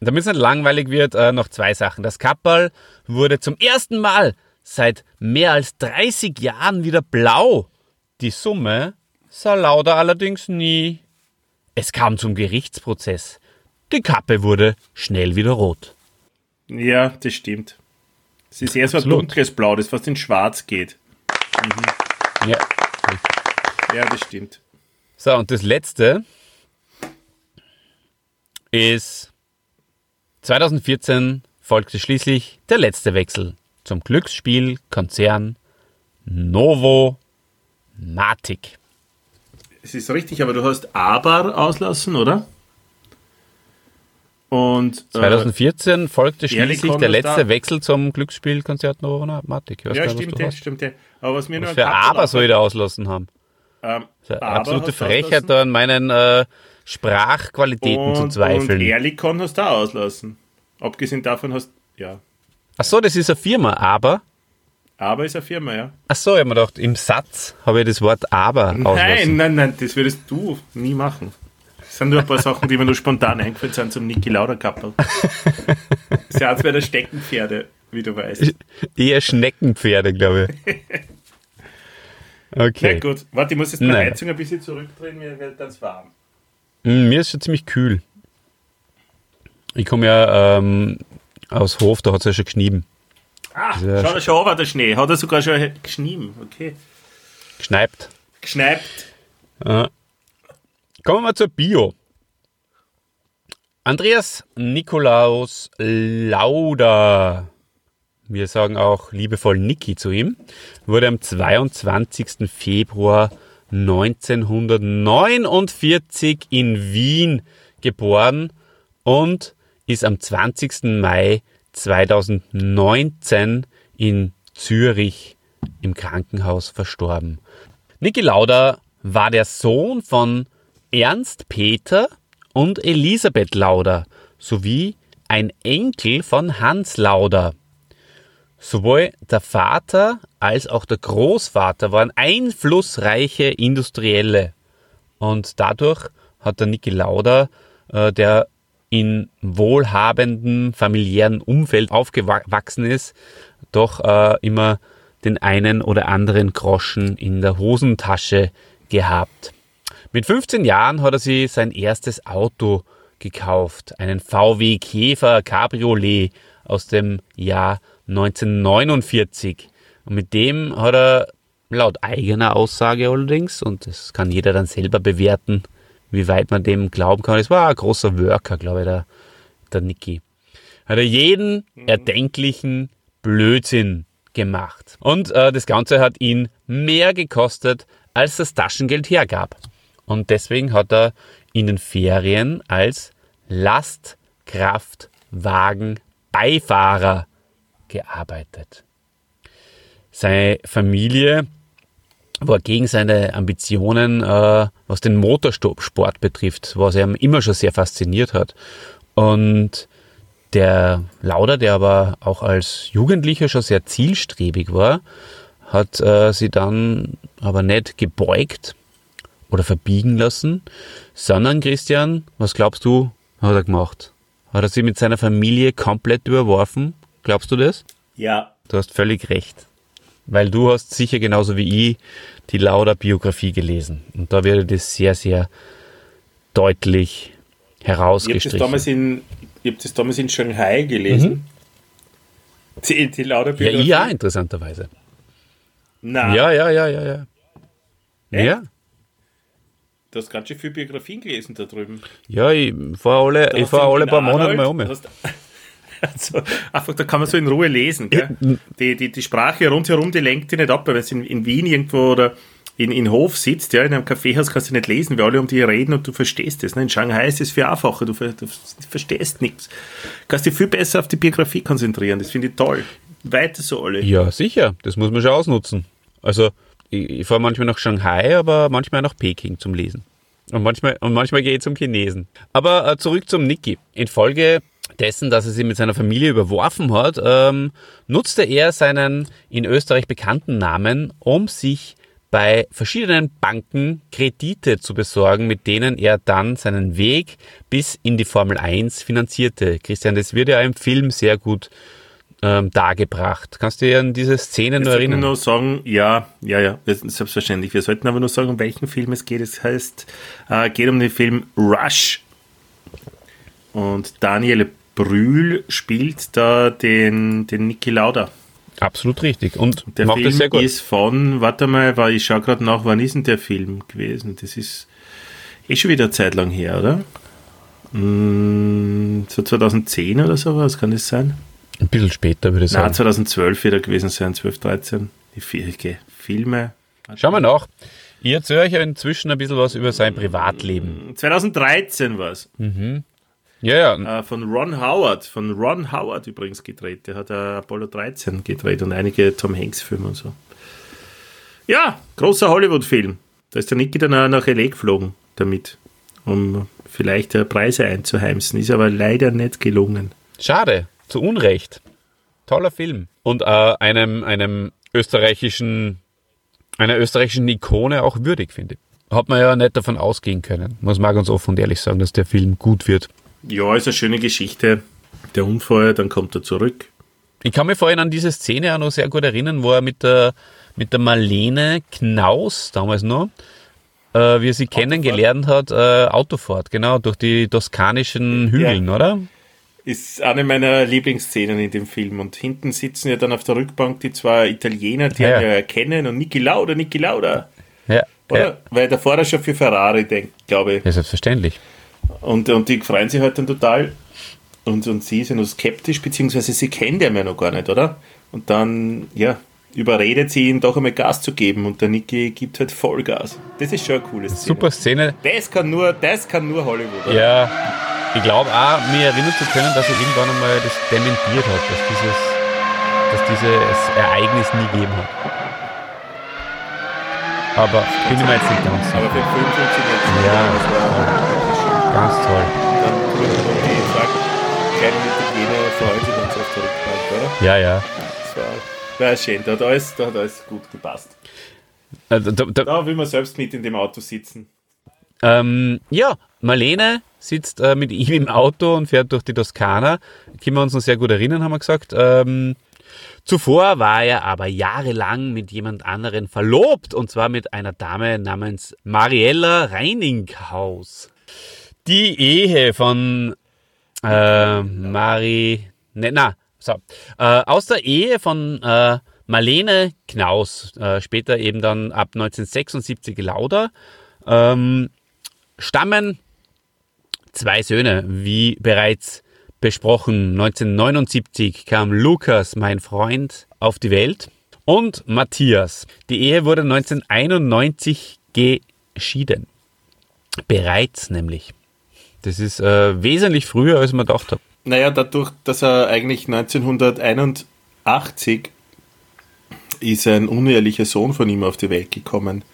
Damit es nicht langweilig wird, äh, noch zwei Sachen. Das Kapperl wurde zum ersten Mal seit mehr als 30 Jahren wieder blau. Die Summe sah Lauda allerdings nie. Es kam zum Gerichtsprozess. Die Kappe wurde schnell wieder rot. Ja, das stimmt. Es ist eher so ein dunkles Blau, das fast in schwarz geht. Ja. Ja, das stimmt. So, und das letzte ist 2014 folgte schließlich der letzte Wechsel zum Glücksspielkonzern Novo Matic. Es ist richtig, aber du hast Aber auslassen, oder? Und äh, 2014 folgte schließlich der letzte da? Wechsel zum Glücksspielkonzert Novo Matic. Ich weiß ja, gar nicht, was stimmt, stimmt. Aber was mir Was für Aber soll ich da auslassen haben? ähm, absolute Frechheit, da an meinen äh, Sprachqualitäten und, zu Und zweifeln. Ehrlikon hast du auslassen. Abgesehen davon hast ja. Ach so, das ist eine Firma, aber. Aber ist eine Firma, ja. Ach so, ich habe mir gedacht, im Satz habe ich das Wort aber Nein, nein, nein, das würdest du nie machen. Das sind nur ein paar Sachen, die mir nur spontan eingefallen sind zum Niki Lauda Kappel. Das ist ja eins meiner Steckenpferde, wie du weißt. Eher Schneckenpferde, glaube ich. Na Okay. gut, warte, ich muss jetzt Nein. Heizung ein bisschen zurückdrehen, mir wird ganz warm. Mm, Mir ist schon ziemlich kühl. Ich komme ja ähm, aus Hof, da hat es ja schon geschnieben. Ah, Sehr schau, schau aber der Schnee. Hat er sogar schon geschnieben. Okay. Geschneipt. Geschneipt. Ja. Kommen wir zur Bio. Andreas Nikolaus Lauda, wir sagen auch liebevoll Niki zu ihm, wurde am 22. Februar 1949 in Wien geboren und ist am 20. Mai 2019 in Zürich im Krankenhaus verstorben. Niki Lauda war der Sohn von Ernst Peter und Elisabeth Lauda sowie ein Enkel von Hans Lauda. Sowohl der Vater als auch der Großvater waren einflussreiche Industrielle. Und dadurch hat der Niki Lauda, äh, der in wohlhabendem familiären Umfeld aufgewachsen ist, doch äh, immer den einen oder anderen Groschen in der Hosentasche gehabt. Mit 15 Jahren hat er sich sein erstes Auto gekauft, einen VW Käfer Cabriolet aus dem Jahr 1949. Und mit dem hat er laut eigener Aussage allerdings, und das kann jeder dann selber bewerten, wie weit man dem glauben kann, es war ein großer Worker, glaube ich, der, der Niki, hat er jeden erdenklichen Blödsinn gemacht. Und äh, das Ganze hat ihn mehr gekostet, als das Taschengeld hergab. Und deswegen hat er in den Ferien als Lastkraftwagenbeifahrer gearbeitet. Seine Familie war gegen seine Ambitionen, äh, was den Motorsport betrifft, was er immer schon sehr fasziniert hat. Und der Lauda, der aber auch als Jugendlicher schon sehr zielstrebig war, hat äh, sie dann aber nicht gebeugt oder verbiegen lassen, sondern Christian, was glaubst du, hat er gemacht? Hat er sie mit seiner Familie komplett überworfen? Glaubst du das? Ja. Du hast völlig recht. Weil du hast sicher genauso wie ich die Lauda-Biografie gelesen. Und da wird das sehr, sehr deutlich Ich habe das, herausgestrichen. damals in- ich hab das damals in Shanghai gelesen. Die, die lauter Ja, auch interessanterweise. Nein, Ja, ja, ja, ja, ja. Echt? Ja, du hast ganz schön viele Biografien gelesen da drüben. ja, ich fahre alle, ich fahr alle paar Monate mal um. Hast- Also, einfach, da kann man so in Ruhe lesen. Gell? Die, die, die Sprache rundherum, die lenkt dich nicht ab, weil wenn du in, in Wien irgendwo oder in, in Hof sitzt, ja, in einem Kaffeehaus kannst du nicht lesen, weil alle um dich reden und du verstehst es. Ne? In Shanghai ist es viel einfacher, du, ver, du verstehst nichts. Kannst dich viel besser auf die Biografie konzentrieren, das finde ich toll. Weiter so alle. Ja, sicher, das muss man schon ausnutzen. Also, ich, ich fahre manchmal nach Shanghai, aber manchmal nach Peking zum Lesen. Und manchmal, und manchmal gehe ich zum Chinesen. Aber äh, zurück zum Niki. Infolge dessen, dass er sich mit seiner Familie überworfen hat, ähm, nutzte er seinen in Österreich bekannten Namen, um sich bei verschiedenen Banken Kredite zu besorgen, mit denen er dann seinen Weg bis in die Formel 1 finanzierte. Christian, das wird ja im Film sehr gut ähm, dargebracht. Kannst du dir an diese Szene nur erinnern? nur sagen, ja, ja, ja, selbstverständlich. Wir sollten aber nur sagen, um welchen Film es geht. Es heißt, äh, geht um den Film Rush. Und Daniel Brühl spielt da den, den Niki Lauda. Absolut richtig. Und Der macht Film das sehr gut. ist von, warte mal, war, ich schaue gerade nach, wann ist denn der Film gewesen? Das ist eh schon wieder eine Zeit lang her, oder? Mm, so 2010 oder sowas, kann das sein? Ein bisschen später, würde ich Nein, sagen. 2012 wieder gewesen sein, 12, 13. Die okay, Filme. Schauen wir nach. Ich erzähle euch inzwischen ein bisschen was über sein Privatleben. 2013 war es. Ja, ja. Äh, von Ron Howard. Von Ron Howard übrigens gedreht. Der hat äh, Apollo 13 gedreht und einige Tom Hanks-Filme und so. Ja, großer Hollywood-Film. Da ist der Nicky dann auch nach L.A. geflogen damit, um vielleicht äh, Preise einzuheimsen. Ist aber leider nicht gelungen. Schade. Zu Unrecht. Toller Film. Und äh, einem, einem österreichischen, einer österreichischen Ikone auch würdig, finde ich. Hat man ja nicht davon ausgehen können. Man ganz offen und ehrlich sagen, dass der Film gut wird. Ja, ist eine schöne Geschichte. Der Unfall, dann kommt er zurück. Ich kann mich vorhin an diese Szene auch noch sehr gut erinnern, wo er mit der, mit der Marlene Knaus, damals noch, äh, wie er sie kennengelernt hat, äh, Autofahrt, genau, durch die toskanischen Hügeln, oder? Ist eine meiner Lieblingsszenen in dem Film. Und hinten sitzen ja dann auf der Rückbank die zwei Italiener, die Ja. ja erkennen und Niki Lauda, Niki Lauda. Ja, Oder? ja. Weil der Fahrer schon für Ferrari denkt, glaube ich. ja selbstverständlich. Und, und die freuen sich halt dann total. Und, und sie ist ja noch skeptisch, beziehungsweise sie kennt ihn ja noch gar nicht, oder? Und dann, ja, überredet sie ihn doch einmal Gas zu geben und der Niki gibt halt Vollgas. Das ist schon eine coole Szene. Super Szene. Das kann nur, das kann nur Hollywood. Oder? Ja, ich glaube auch, mir erinnern zu können, dass er irgendwann einmal das dementiert hat, dass dieses, dass dieses Ereignis nie gegeben hat. Aber bin ich mir jetzt nicht ganz sicher. Aber für den Film funktioniert es. Ja, das war Ganz toll. dann okay, sagt, kleine Italiener freuen sich so auf der Rückbank, oder? Ja, ja. Das war, war schön, da hat, alles, da hat alles gut gepasst. Äh, Da, da, Da will man selbst mit in dem Auto sitzen. ähm, ja, Marlene sitzt äh, mit ihm im Auto und fährt durch die Toskana. Können wir uns noch sehr gut erinnern, haben wir gesagt. Ähm, zuvor war er aber jahrelang mit jemand anderen verlobt und zwar mit einer Dame namens Mariella Reininghaus. Die Ehe von äh, Mari, ne, na, so, äh, aus der Ehe von äh, Marlene Knaus, äh, später eben dann ab 1976 Lauder, ähm, stammen zwei Söhne, wie bereits besprochen. 1979 kam Lukas, mein Freund, auf die Welt und Matthias. Die Ehe wurde 1991 geschieden. Bereits nämlich. Das ist äh, wesentlich früher, als man gedacht hat. Naja, dadurch, dass er eigentlich 1981 ist ein unehrlicher Sohn von ihm auf die Welt gekommen.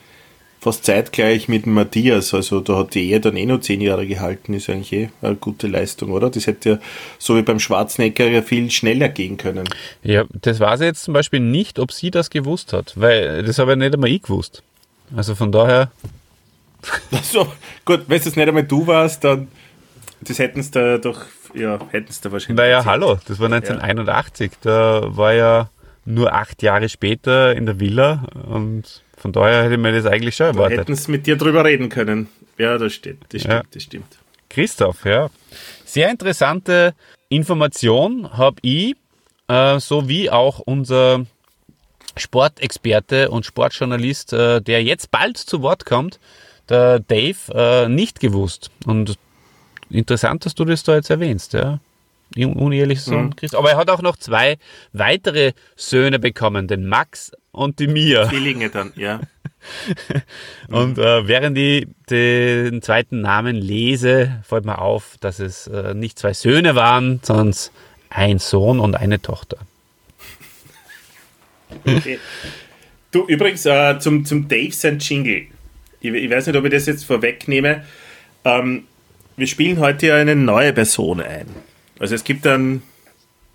Fast zeitgleich mit Matthias, also da hat die Ehe dann eh noch zehn Jahre gehalten, ist eigentlich eh eine gute Leistung, oder? Das hätte ja so wie beim Schwarzenegger ja viel schneller gehen können. Ja, das weiß ich jetzt zum Beispiel nicht, ob sie das gewusst hat, weil das habe ja nicht einmal ich gewusst. Also von daher, Also, gut, wenn es nicht einmal du warst, dann das hätten es da doch, ja, hätten es da wahrscheinlich. naja, erzählt. hallo, das war 1981, da war ja nur acht Jahre später in der Villa und von daher hätte ich mir das eigentlich schon erwartet. hätten es mit dir drüber reden können. Ja, das stimmt, das stimmt, Ja. das stimmt. Christoph, ja. Sehr interessante Information habe ich äh, sowie auch unser Sportexperte und Sportjournalist, äh, der jetzt bald zu Wort kommt, der Dave, äh, nicht gewusst. Und interessant, dass du das da jetzt erwähnst, ja. Unehelicher Sohn Mhm. Christ. Aber er hat auch noch zwei weitere Söhne bekommen, den Max und die Mia. Zwillinge dann, ja. Und äh, während ich den zweiten Namen lese, fällt mir auf, dass es äh, nicht zwei Söhne waren, sondern ein Sohn und eine Tochter. Okay. Du, übrigens, äh, zum, zum Dave sein Jingle. Ich, ich weiß nicht, ob ich das jetzt vorwegnehme. Ähm, wir spielen heute ja eine neue Person ein. Also es gibt einen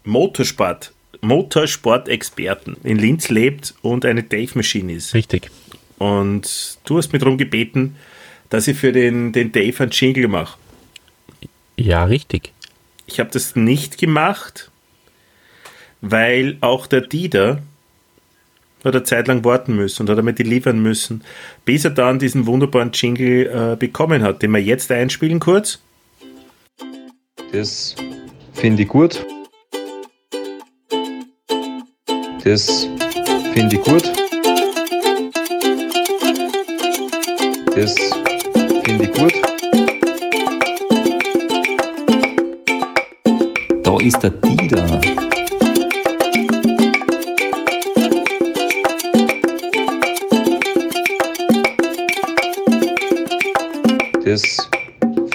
Motorsport, Motorsport-Experten in Linz lebt und eine Dave-Maschine ist. Richtig. Und du hast mich darum gebeten, dass ich für den, den Dave einen Jingle mache. Ja, richtig. Ich habe das nicht gemacht, weil auch der Dieter hat eine Zeit lang warten müssen und hat damit liefern müssen, bis er dann diesen wunderbaren Jingle äh, bekommen hat, den wir jetzt einspielen kurz. Das finde ich gut. Das finde ich gut. Das finde ich gut. Da ist der Dieter.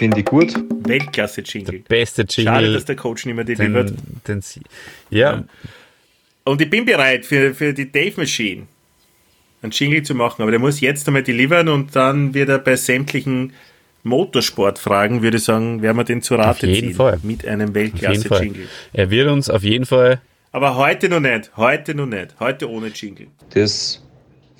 Finde ich gut. Weltklasse-Jingle. Beste Jingle. Schade, dass der Coach nicht mehr delivert. den, den, Sie- ja, Und ich bin bereit für, für die Dave Machine einen Jingle zu machen, aber der muss jetzt einmal delivern und dann wird er bei sämtlichen Motorsportfragen, würde ich sagen, werden wir den zu Rate Auf jeden ziehen. Fall. Mit einem. Weltklasse-Jingle. Er wird uns auf jeden Fall Aber heute noch nicht. Heute noch nicht. Heute ohne Jingle. Das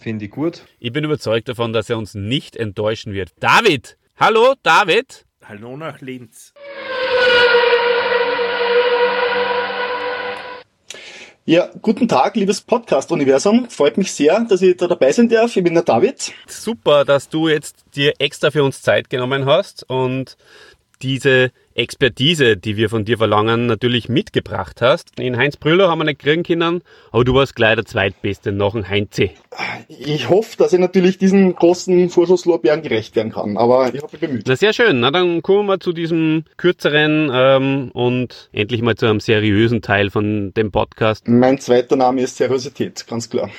finde ich gut. Ich bin überzeugt davon, dass er uns nicht enttäuschen wird. David! Hallo, David! Hallo nach Linz. Ja, guten Tag, liebes Podcast-Universum. Freut mich sehr, dass ich da dabei sein darf. Ich bin der David. Super, dass du jetzt dir extra für uns Zeit genommen hast und diese Expertise, die wir von dir verlangen, natürlich mitgebracht hast. In Heinz Brüller haben wir nicht kriegen können, aber du warst gleich der Zweitbeste nach dem Heinze. Ich hoffe, dass ich natürlich diesen großen Vorschusslorbeeren gerecht werden kann, aber ich habe mich bemüht. Na sehr schön, na dann kommen wir zu diesem kürzeren ähm, und endlich mal zu einem seriösen Teil von dem Podcast. Mein zweiter Name ist Seriosität, ganz klar.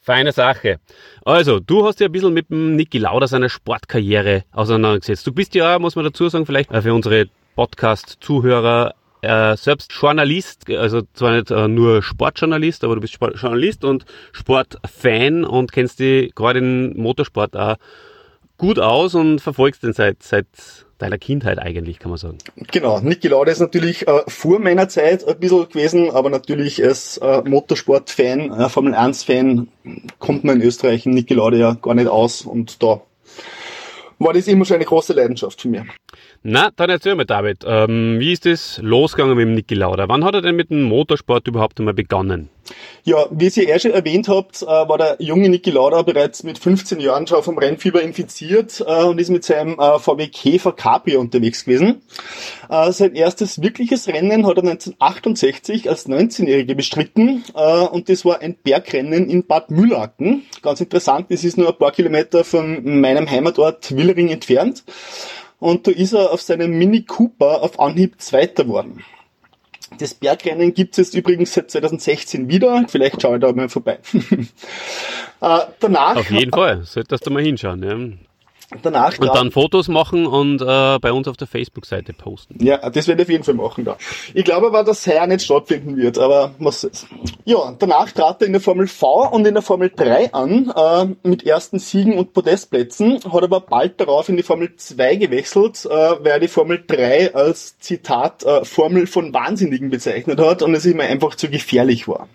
Feine Sache. Also, du hast ja ein bisschen mit dem Niki Lauda seiner Sportkarriere auseinandergesetzt. Du bist ja, muss man dazu sagen, vielleicht für unsere Podcast-Zuhörer äh, selbst Journalist, also zwar nicht äh, nur Sportjournalist, aber du bist Sportjournalist und Sportfan und kennst dich gerade in Motorsport auch gut aus und verfolgst den seit, seit deiner Kindheit eigentlich, kann man sagen. Genau, Niki Lauda ist natürlich äh, vor meiner Zeit ein bisschen gewesen, aber natürlich als äh, Motorsport-Fan, äh, Formel 1-Fan, kommt man in Österreich in Niki Lauda ja gar nicht aus und da war das immer schon eine große Leidenschaft von mir. Na, dann erzähl mal, David, ähm, wie ist es losgegangen mit dem Niki Lauda? Wann hat er denn mit dem Motorsport überhaupt einmal begonnen? Ja, wie ihr eh schon erwähnt habt, äh, war der junge Niki Lauda bereits mit 15 Jahren schon vom Rennfieber infiziert äh, und ist mit seinem äh, VW Käfer Cabrio unterwegs gewesen. Sein erstes wirkliches Rennen hat er 1968 als 19-Jährige bestritten und das war ein Bergrennen in Bad Mühlacken. Ganz interessant, das ist nur ein paar Kilometer von meinem Heimatort Willering entfernt. Und da ist er auf seinem Mini Cooper auf Anhieb Zweiter worden. Das Bergrennen gibt's jetzt übrigens seit 2016 wieder. Vielleicht schaue ich da mal vorbei. äh, danach, Auf jeden Fall, solltest du mal hinschauen. Ja. Danach Und dann Fotos machen und äh, bei uns auf der Facebook-Seite posten. Ja, das werde ich auf jeden Fall machen da. Ich glaube aber, dass heuer nicht stattfinden wird, aber was ist. Ja, danach trat er in der Formel V und in der Formel 3 an, äh, mit ersten Siegen und Podestplätzen, hat aber bald darauf in die Formel 2 gewechselt, äh, weil er die Formel 3 als Zitat äh, Formel von Wahnsinnigen bezeichnet hat und es ihm einfach zu gefährlich war.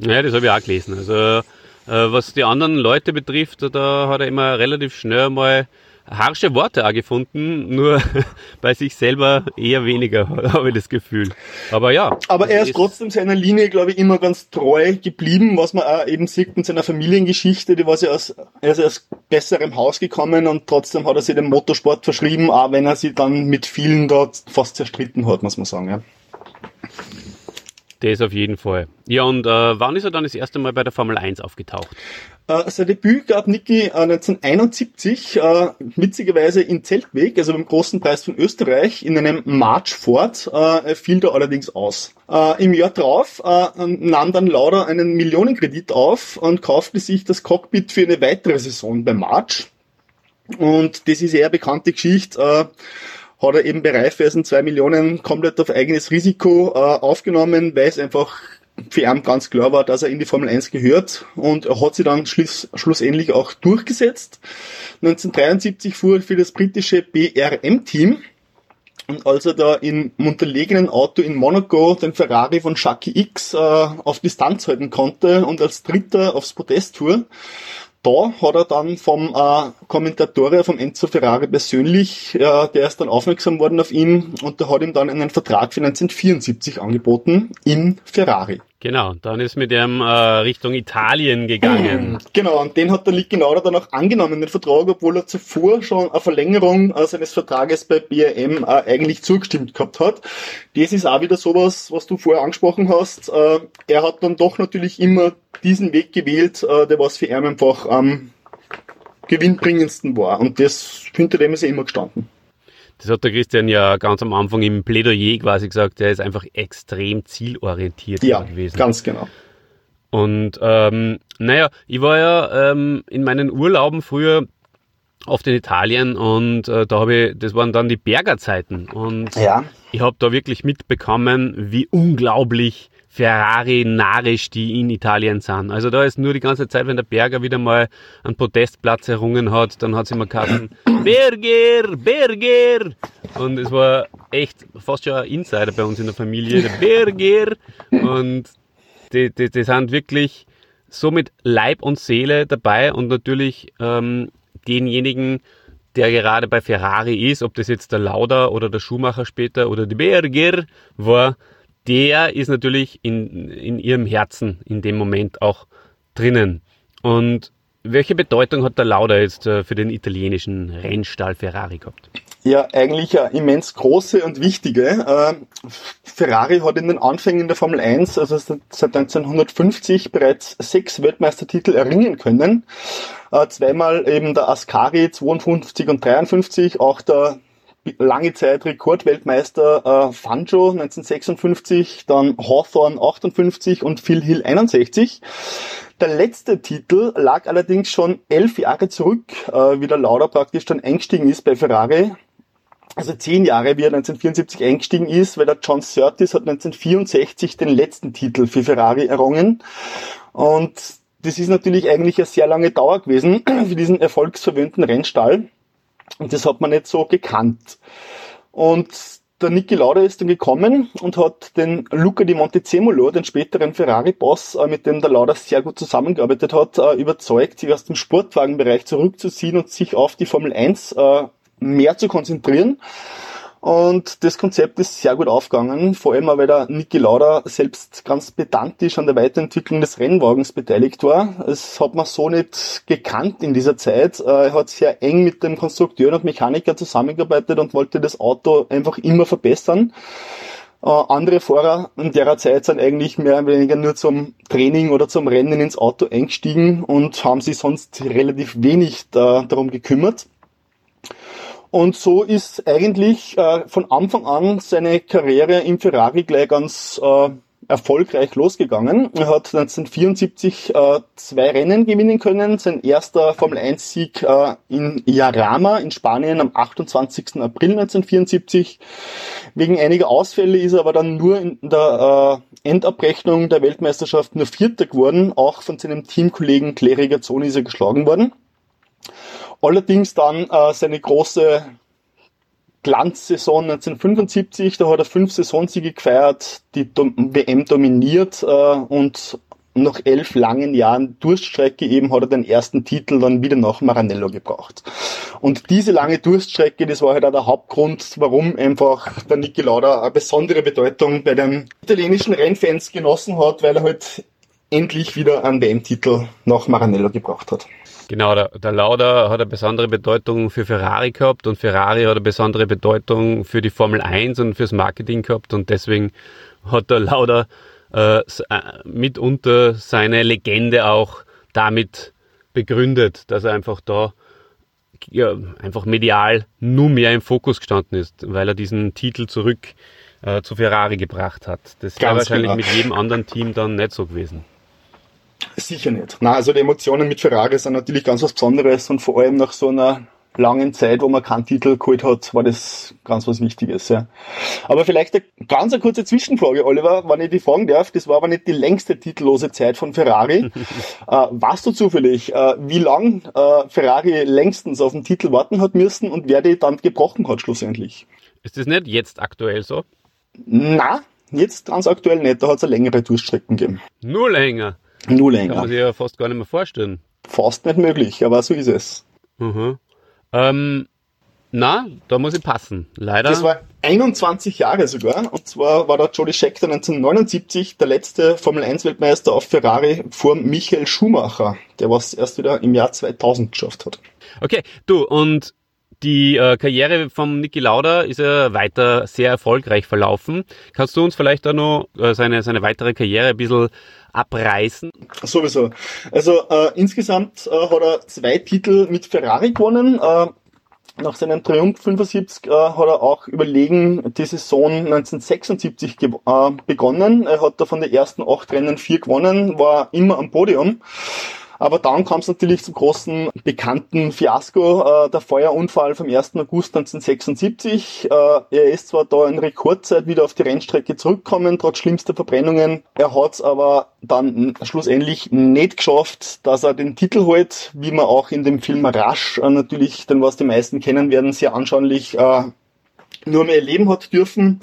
Ja, das habe ich auch gelesen. Also was die anderen Leute betrifft, da hat er immer relativ schnell mal harsche Worte auch gefunden, nur bei sich selber eher weniger, habe ich das Gefühl. Aber ja. Aber er ist trotzdem seiner Linie, glaube ich, immer ganz treu geblieben, was man auch eben sieht mit seiner Familiengeschichte, die war ja aus, er ist aus besserem Haus gekommen und trotzdem hat er sich dem Motorsport verschrieben, auch wenn er sich dann mit vielen dort fast zerstritten hat, muss man sagen. Ja. Das auf jeden Fall. Ja, und äh, wann ist er dann das erste Mal bei der Formel 1 aufgetaucht? Äh, sein Debüt gab Niki äh, 1971, äh, witzigerweise in Zeltweg, also beim großen Preis von Österreich, in einem March Ford, äh, fiel da allerdings aus. Äh, Im Jahr drauf äh, nahm dann Lauda einen Millionenkredit auf und kaufte sich das Cockpit für eine weitere Saison bei March. Und das ist eher bekannte Geschichte. Äh, hat er eben bei Raiffeisen zwei Millionen komplett auf eigenes Risiko äh, aufgenommen, weil es einfach für ihn ganz klar war, dass er in die Formel 1 gehört und er hat sie dann schluss, schlussendlich auch durchgesetzt. 1973 fuhr er für das britische BRM-Team und als er da im unterlegenen Auto in Monaco den Ferrari von Chucky X äh, auf Distanz halten konnte und als Dritter aufs Podest fuhr, da hat er dann vom äh, Kommentator vom Enzo Ferrari persönlich, äh, der ist dann aufmerksam worden auf ihn und der hat ihm dann einen Vertrag für 1974 angeboten in Ferrari. Genau, dann ist mit ihm äh, Richtung Italien gegangen. Genau, und den hat der Lick Genauer dann auch angenommen, den Vertrag, obwohl er zuvor schon eine Verlängerung äh, seines Vertrages bei BRM äh, eigentlich zugestimmt gehabt hat. Das ist auch wieder sowas, was du vorher angesprochen hast. Äh, er hat dann doch natürlich immer diesen Weg gewählt, äh, der was für ihn einfach am gewinnbringendsten war. Und das hinter dem ist er immer gestanden. Das hat der Christian ja ganz am Anfang im Plädoyer quasi gesagt, der ist einfach extrem zielorientiert Ja, gewesen. ganz genau. Und ähm, naja, ich war ja ähm, in meinen Urlauben früher oft in Italien und äh, da habe ich, das waren dann die Bergerzeiten und Ja. ich habe da wirklich mitbekommen, wie unglaublich Ferrari narisch die in Italien sind. Also da ist nur die ganze Zeit, wenn der Berger wieder mal einen Podestplatz errungen hat, dann hat es immer geheißen, Berger, Berger! Und es war echt fast schon ein Insider bei uns in der Familie, der Berger! Und die, die, die sind wirklich so mit Leib und Seele dabei und natürlich ähm, denjenigen, der gerade bei Ferrari ist, ob das jetzt der Lauda oder der Schumacher später oder die Berger war, der ist natürlich in, in ihrem Herzen in dem Moment auch drinnen. Und welche Bedeutung hat der Lauda jetzt äh, für den italienischen Rennstall Ferrari gehabt? Ja, eigentlich eine immens große und wichtige. Äh, Ferrari hat in den Anfängen der Formel 1, also seit 1950, bereits sechs Weltmeistertitel erringen können. Äh, zweimal eben der Ascari 52 und 53, auch der lange Zeit Rekordweltmeister äh, Fangio 1956, dann Hawthorne 58 und Phil Hill 61. Der letzte Titel lag allerdings schon elf Jahre zurück, äh, wie der Lauda praktisch dann eingestiegen ist bei Ferrari. Also zehn Jahre, wie er 1974 eingestiegen ist, weil der John Surtees hat 1964 den letzten Titel für Ferrari errungen. Und das ist natürlich eigentlich eine sehr lange Dauer gewesen für diesen erfolgsverwöhnten Rennstall. Und das hat man nicht so gekannt. Und der Niki Lauda ist dann gekommen und hat den Luca di Montezemolo, den späteren Ferrari-Boss, äh, mit dem der Lauda sehr gut zusammengearbeitet hat, äh, überzeugt, sich aus dem Sportwagenbereich zurückzuziehen und sich auf die Formel 1 äh, mehr zu konzentrieren. Und das Konzept ist sehr gut aufgegangen, vor allem auch, weil der Niki Lauda selbst ganz pedantisch an der Weiterentwicklung des Rennwagens beteiligt war. Das hat man so nicht gekannt in dieser Zeit. Er hat sehr eng mit dem Konstrukteur und Mechaniker zusammengearbeitet und wollte das Auto einfach immer verbessern. Äh, andere Fahrer in der Zeit sind eigentlich mehr oder weniger nur zum Training oder zum Rennen ins Auto eingestiegen und haben sich sonst relativ wenig da, darum gekümmert. Und so ist eigentlich äh, von Anfang an seine Karriere im Ferrari gleich ganz äh, erfolgreich losgegangen. Er hat 1974 äh, zwei Rennen gewinnen können. Sein erster Formel-1-Sieg äh, in Jarama in Spanien am 28. April 1974. Wegen einiger Ausfälle ist er aber dann nur in der äh, Endabrechnung der Weltmeisterschaft nur Vierter geworden. Auch von seinem Teamkollegen Clay Regazzoni ist er geschlagen worden. Allerdings dann äh, seine große Glanzsaison 1975, da hat er fünf Saisonsiege gefeiert, die WM dominiert äh, und nach elf langen Jahren Durststrecke eben hat er den ersten Titel dann wieder nach Maranello gebracht. Und diese lange Durststrecke, das war halt auch der Hauptgrund, warum einfach der Niki Lauda eine besondere Bedeutung bei den italienischen Rennfans genossen hat, weil er halt endlich wieder einen WM-Titel nach Maranello gebracht hat. Genau, der, der Lauda hat eine besondere Bedeutung für Ferrari gehabt und Ferrari hat eine besondere Bedeutung für die Formel 1 und fürs Marketing gehabt und deswegen hat der Lauda äh, äh, mitunter seine Legende auch damit begründet, dass er einfach da ja, einfach medial nur mehr im Fokus gestanden ist, weil er diesen Titel zurück äh, zu Ferrari gebracht hat. Das wäre wahrscheinlich genau. mit jedem anderen Team dann nicht so gewesen. Sicher nicht. Na, also die Emotionen mit Ferrari sind natürlich ganz was Besonderes und vor allem nach so einer langen Zeit, wo man keinen Titel geholt hat, war das ganz was Wichtiges, ja. Aber vielleicht eine ganz eine kurze Zwischenfrage, Oliver, wenn ich die fragen darf. Das war aber nicht die längste titellose Zeit von Ferrari. äh, weißt du zufällig, äh, wie lang äh, Ferrari längstens auf den Titel warten hat müssen und wer die dann gebrochen hat schlussendlich? Ist das nicht jetzt aktuell so? Na, jetzt ganz aktuell nicht. Da hat es eine längere Durchstrecken gegeben. Nur länger. Nur Kann man länger. sich ja fast gar nicht mehr vorstellen. Fast nicht möglich, aber so ist es. Mhm. Ähm, na, da muss ich passen. Leider. Das war 21 Jahre sogar. Und zwar war der Jody Scheckter 1979 der letzte Formel-1-Weltmeister auf Ferrari vor Michael Schumacher, der was erst wieder im Jahr 2000 geschafft hat. Okay, du, und die äh, Karriere von Niki Lauda ist ja weiter sehr erfolgreich verlaufen. Kannst du uns vielleicht da noch äh, seine, seine weitere Karriere ein bisschen abreißen? Sowieso. Also äh, insgesamt äh, hat er zwei Titel mit Ferrari gewonnen. Äh, nach seinem Triumph 75 äh, hat er auch überlegen die Saison 1976 ge- äh, begonnen. Er hat da von den ersten acht Rennen vier gewonnen, war immer am Podium. Aber dann kam es natürlich zum großen bekannten Fiasko, äh, der Feuerunfall vom 1. August 1976. Äh, er ist zwar da in Rekordzeit wieder auf die Rennstrecke zurückgekommen, trotz schlimmster Verbrennungen. Er hat es aber dann schlussendlich nicht geschafft, dass er den Titel holt, wie man auch in dem Film Rush äh, natürlich, den was die meisten kennen werden, sehr anschaulich äh, nur mehr erleben hat dürfen.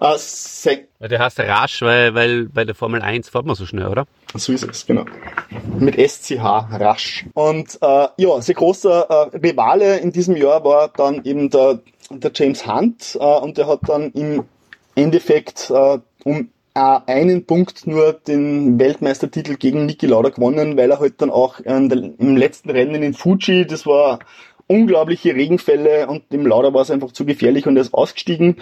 Äh, der heißt rasch, weil, weil bei der Formel 1 fährt man so schnell, oder? So ist es, genau. Mit SCH, rasch. Und äh, ja, sein großer äh, Rivale in diesem Jahr war dann eben der, der James Hunt äh, und der hat dann im Endeffekt äh, um einen Punkt nur den Weltmeistertitel gegen Niki Lauda gewonnen, weil er halt dann auch im letzten Rennen in Fuji, das war unglaubliche Regenfälle und dem Lauda war es einfach zu gefährlich und er ist ausgestiegen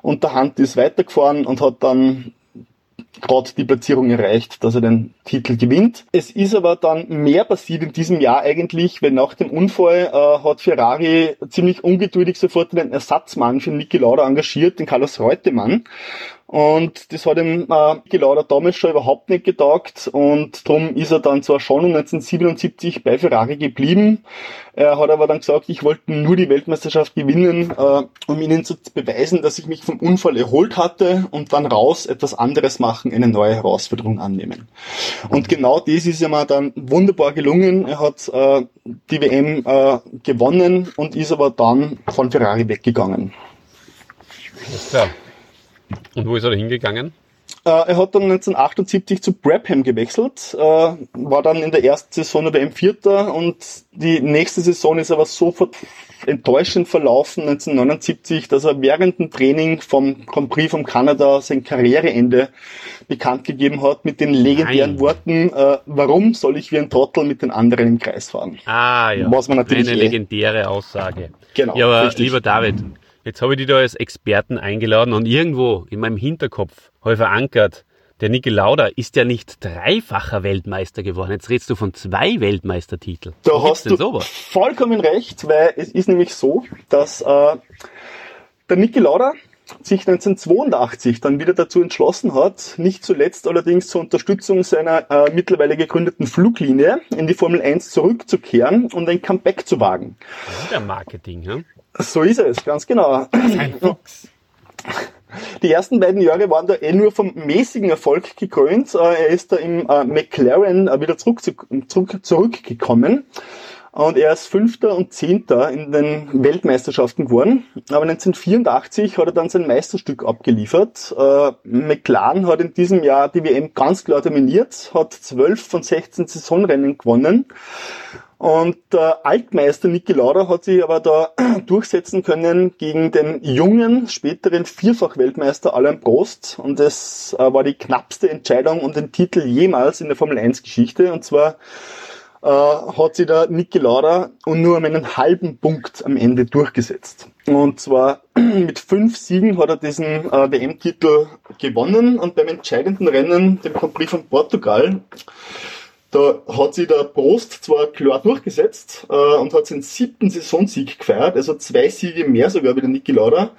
und der Hunt ist weitergefahren und hat dann gerade die Platzierung erreicht, dass er den Titel gewinnt. Es ist aber dann mehr passiert in diesem Jahr eigentlich, weil nach dem Unfall äh, hat Ferrari ziemlich ungeduldig sofort einen Ersatzmann für Niki Lauda engagiert, den Carlos Reutemann. Und das hat ihm äh, Lauda damals schon überhaupt nicht getaugt und darum ist er dann zwar schon 1977 bei Ferrari geblieben, er hat aber dann gesagt, ich wollte nur die Weltmeisterschaft gewinnen, äh, um ihnen zu beweisen, dass ich mich vom Unfall erholt hatte und dann raus etwas anderes machen, eine neue Herausforderung annehmen. Und genau das ist ihm dann wunderbar gelungen. Er hat äh, die WM äh, gewonnen und ist aber dann von Ferrari weggegangen. Alles klar. Und wo ist er da hingegangen? Äh, er hat dann 1978 zu Brabham gewechselt, äh, war dann in der ersten Saison aber im Vierter und die nächste Saison ist aber so ver enttäuschend verlaufen 1979, dass er während dem Training vom Grand Prix von Kanada sein Karriereende bekannt gegeben hat mit den legendären Nein. Worten, äh, warum soll ich wie ein Trottel mit den anderen im Kreis fahren? Ah, ja. Was man natürlich Eine eh- legendäre Aussage. Genau, Ja, aber richtig. lieber David, jetzt habe ich dich da als Experten eingeladen und irgendwo in meinem Hinterkopf habe ich verankert, der Niki Lauda ist ja nicht dreifacher Weltmeister geworden. Jetzt redest du von zwei Weltmeistertiteln. Da gibt's hast du sowas? vollkommen recht, weil es ist nämlich so, dass äh, der Niki Lauda sich 1982 dann wieder dazu entschlossen hat, nicht zuletzt allerdings zur Unterstützung seiner äh, mittlerweile gegründeten Fluglinie in die Formel 1 zurückzukehren und ein Comeback zu wagen. Das ist ja Marketing, ja? So ist es, ganz genau. Die ersten beiden Jahre waren da eh nur vom mäßigen Erfolg gekrönt. Äh, Er ist da im äh, McLaren äh, wieder zurück, zurück, zurückgekommen. Und er ist Fünfter und Zehnter in den Weltmeisterschaften geworden. Aber 1984 hat er dann sein Meisterstück abgeliefert. Äh, McLaren hat in diesem Jahr die WM ganz klar dominiert, hat 12 von 16 Saisonrennen gewonnen. Und der Altmeister Niki Lauda hat sich aber da durchsetzen können gegen den jungen, späteren Vierfach-Weltmeister Alain Prost. Und das äh, war die knappste Entscheidung um den Titel jemals in der Formel 1-Geschichte. Und zwar äh, hat sich der Niki Lauda und nur um einen halben Punkt am Ende durchgesetzt. Und zwar mit fünf Siegen hat er diesen äh, WM-Titel gewonnen und beim entscheidenden Rennen, dem Prix von Portugal, da hat sich der Prost zwar klar durchgesetzt äh, und hat seinen siebten Saisonsieg gefeiert, also zwei Siege mehr sogar wie der Niki Lauda.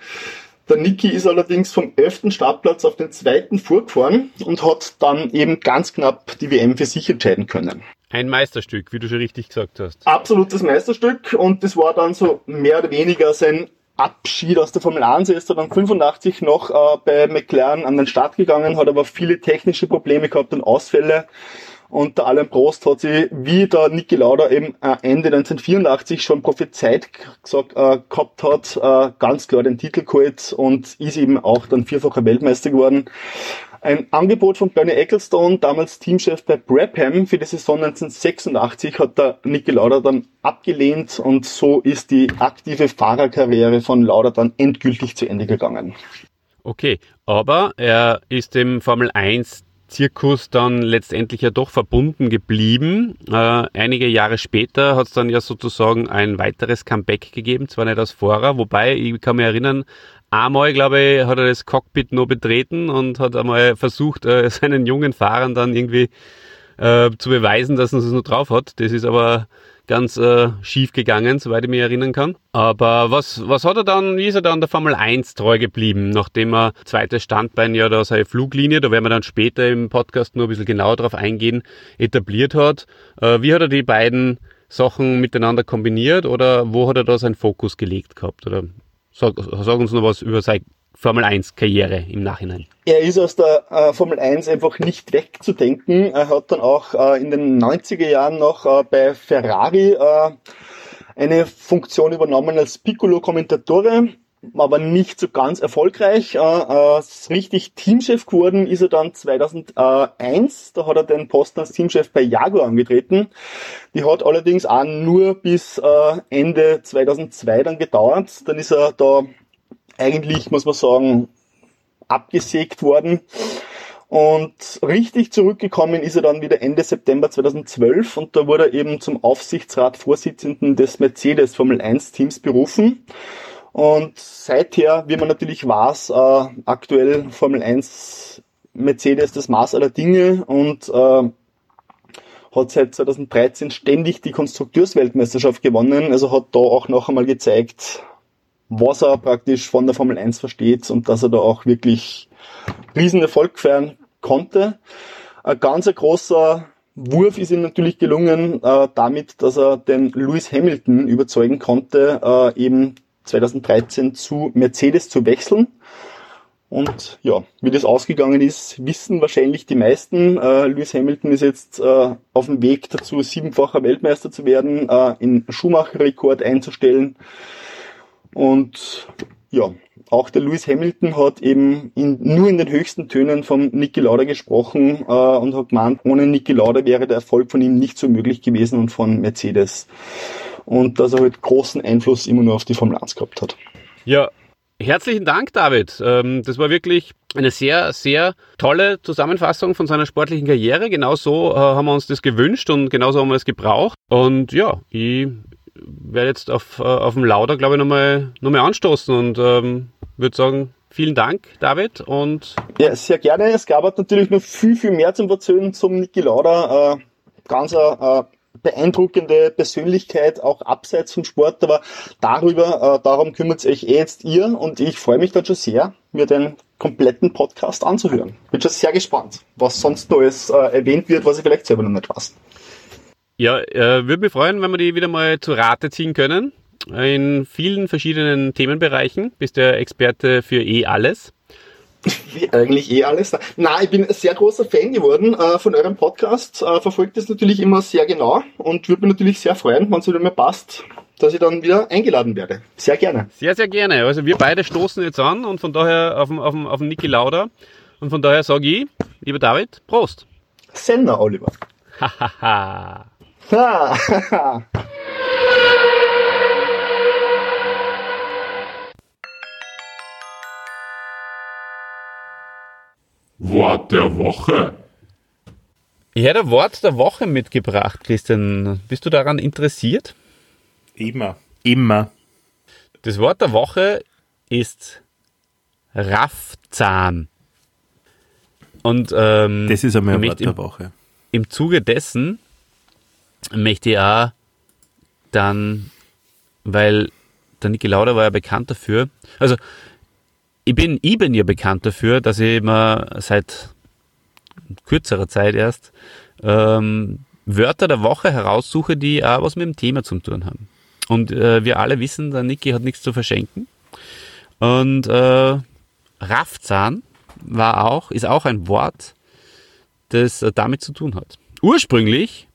Der Niki ist allerdings vom elften Startplatz auf den zweiten vorgefahren und hat dann eben ganz knapp die WM für sich entscheiden können. Ein Meisterstück, wie du schon richtig gesagt hast. Absolutes Meisterstück und das war dann so mehr oder weniger sein Abschied aus der Formel 1. Er ist dann 85 noch äh, bei McLaren an den Start gegangen, hat aber viele technische Probleme gehabt und Ausfälle. Und der Alain Prost hat sich, wie der Niki Lauda eben Ende 1984 schon prophezeit gesagt, äh, gehabt hat, äh, ganz klar den Titel geholt und ist eben auch dann vierfacher Weltmeister geworden. Ein Angebot von Bernie Ecclestone, damals Teamchef bei Brabham für die Saison 1986, hat der Niki Lauda dann abgelehnt und so ist die aktive Fahrerkarriere von Lauda dann endgültig zu Ende gegangen. Okay, aber er ist dem Formel 1 Zirkus dann letztendlich ja doch verbunden geblieben. Äh, einige Jahre später hat es dann ja sozusagen ein weiteres Comeback gegeben, zwar nicht als Fahrer, wobei ich kann mich erinnern, einmal, glaube ich, hat er das Cockpit nur betreten und hat einmal versucht, äh, seinen jungen Fahrern dann irgendwie äh, zu beweisen, dass er es nur drauf hat. Das ist aber ganz äh, schief gegangen, soweit ich mich erinnern kann. Aber was, was hat er dann, wie ist er dann der Formel 1 treu geblieben, nachdem er zweites Standbein ja da seine Fluglinie, da werden wir dann später im Podcast nur ein bisschen genauer drauf eingehen, etabliert hat. Äh, wie hat er die beiden Sachen miteinander kombiniert oder wo hat er da seinen Fokus gelegt gehabt? Oder sag, sag uns noch was über seine Formel 1 Karriere im Nachhinein. Er ist aus der äh, Formel 1 einfach nicht wegzudenken. Er hat dann auch äh, in den 90er Jahren noch äh, bei Ferrari äh, eine Funktion übernommen als Piccolo-Kommentatore, aber nicht so ganz erfolgreich. Äh, äh, richtig Teamchef geworden ist er dann 2001. Da hat er den Posten als Teamchef bei Jaguar angetreten. Die hat allerdings auch nur bis Ende 2002 dann gedauert. Dann ist er da eigentlich, muss man sagen, abgesägt worden. Und richtig zurückgekommen ist er dann wieder Ende September 2012 und da wurde er eben zum Aufsichtsratsvorsitzenden des Mercedes Formel 1 Teams berufen. Und seither, wie man natürlich weiß, äh, aktuell Formel 1 Mercedes das Maß aller Dinge und äh, hat seit 2013 ständig die Konstrukteursweltmeisterschaft gewonnen. Also hat da auch noch einmal gezeigt, was er praktisch von der Formel 1 versteht und dass er da auch wirklich riesen Erfolg feiern konnte. Ein ganz großer Wurf ist ihm natürlich gelungen, äh, damit, dass er den Lewis Hamilton überzeugen konnte, äh, eben 2013 zu Mercedes zu wechseln. Und ja, wie das ausgegangen ist, wissen wahrscheinlich die meisten. Äh, Lewis Hamilton ist jetzt äh, auf dem Weg dazu, siebenfacher Weltmeister zu werden, äh, in Schumacher-Rekord einzustellen. Und ja, auch der Lewis Hamilton hat eben in, nur in den höchsten Tönen vom Niki Lauda gesprochen äh, und hat gemeint, ohne Niki Lauda wäre der Erfolg von ihm nicht so möglich gewesen und von Mercedes. Und dass er halt großen Einfluss immer nur auf die Formel 1 gehabt hat. Ja, herzlichen Dank, David. Ähm, das war wirklich eine sehr, sehr tolle Zusammenfassung von seiner sportlichen Karriere. Genau so äh, haben wir uns das gewünscht und genauso haben wir es gebraucht. Und ja, ich werde jetzt auf, äh, auf dem Lauder, glaube ich, nochmal noch mal anstoßen und ähm, würde sagen, vielen Dank, David. Und ja, sehr gerne. Es gab natürlich noch viel, viel mehr zum Erzählen zum Niki Lauda. Äh, ganz äh, beeindruckende Persönlichkeit, auch abseits vom Sport, aber darüber, äh, darum kümmert sich eh jetzt ihr und ich freue mich dann schon sehr, mir den kompletten Podcast anzuhören. Bin schon sehr gespannt, was sonst Neues äh, erwähnt wird, was ich vielleicht selber noch nicht weiß. Ja, äh, würde mich freuen, wenn wir die wieder mal zu Rate ziehen können. In vielen verschiedenen Themenbereichen. Bist der Experte für eh alles. Wie eigentlich eh alles. Na, ich bin ein sehr großer Fan geworden äh, von eurem Podcast. Äh, verfolgt das natürlich immer sehr genau und würde mich natürlich sehr freuen, wenn es wieder mal passt, dass ich dann wieder eingeladen werde. Sehr gerne. Sehr, sehr gerne. Also wir beide stoßen jetzt an und von daher auf den, auf den, auf den Niki Lauda. Und von daher sage ich, lieber David, Prost. Sender, Oliver. Hahaha. Wort der Woche. Ich hätte ein Wort der Woche mitgebracht, Christian. Bist du daran interessiert? Immer. Immer. Das Wort der Woche ist Raffzahn. Und ähm, Das ist einmal ein Wort der im, Woche. im Zuge dessen möchte ich auch dann, weil der Niki Lauda war ja bekannt dafür, also ich bin, ich bin ja bekannt dafür, dass ich immer seit kürzerer Zeit erst ähm, Wörter der Woche heraussuche, die auch was mit dem Thema zu tun haben. Und äh, wir alle wissen, der Niki hat nichts zu verschenken. Und äh, Raffzahn war auch, ist auch ein Wort, das äh, damit zu tun hat. Ursprünglich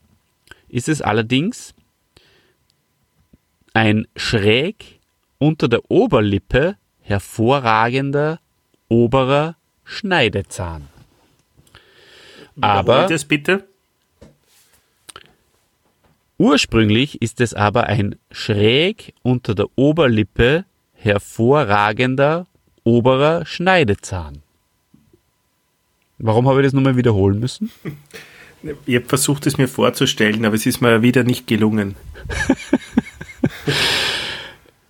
ist es allerdings ein schräg unter der Oberlippe hervorragender oberer Schneidezahn. Aber das bitte. ursprünglich ist es aber ein schräg unter der Oberlippe hervorragender oberer Schneidezahn. Warum habe ich das nochmal wiederholen müssen? Ich habe versucht, es mir vorzustellen, aber es ist mir wieder nicht gelungen.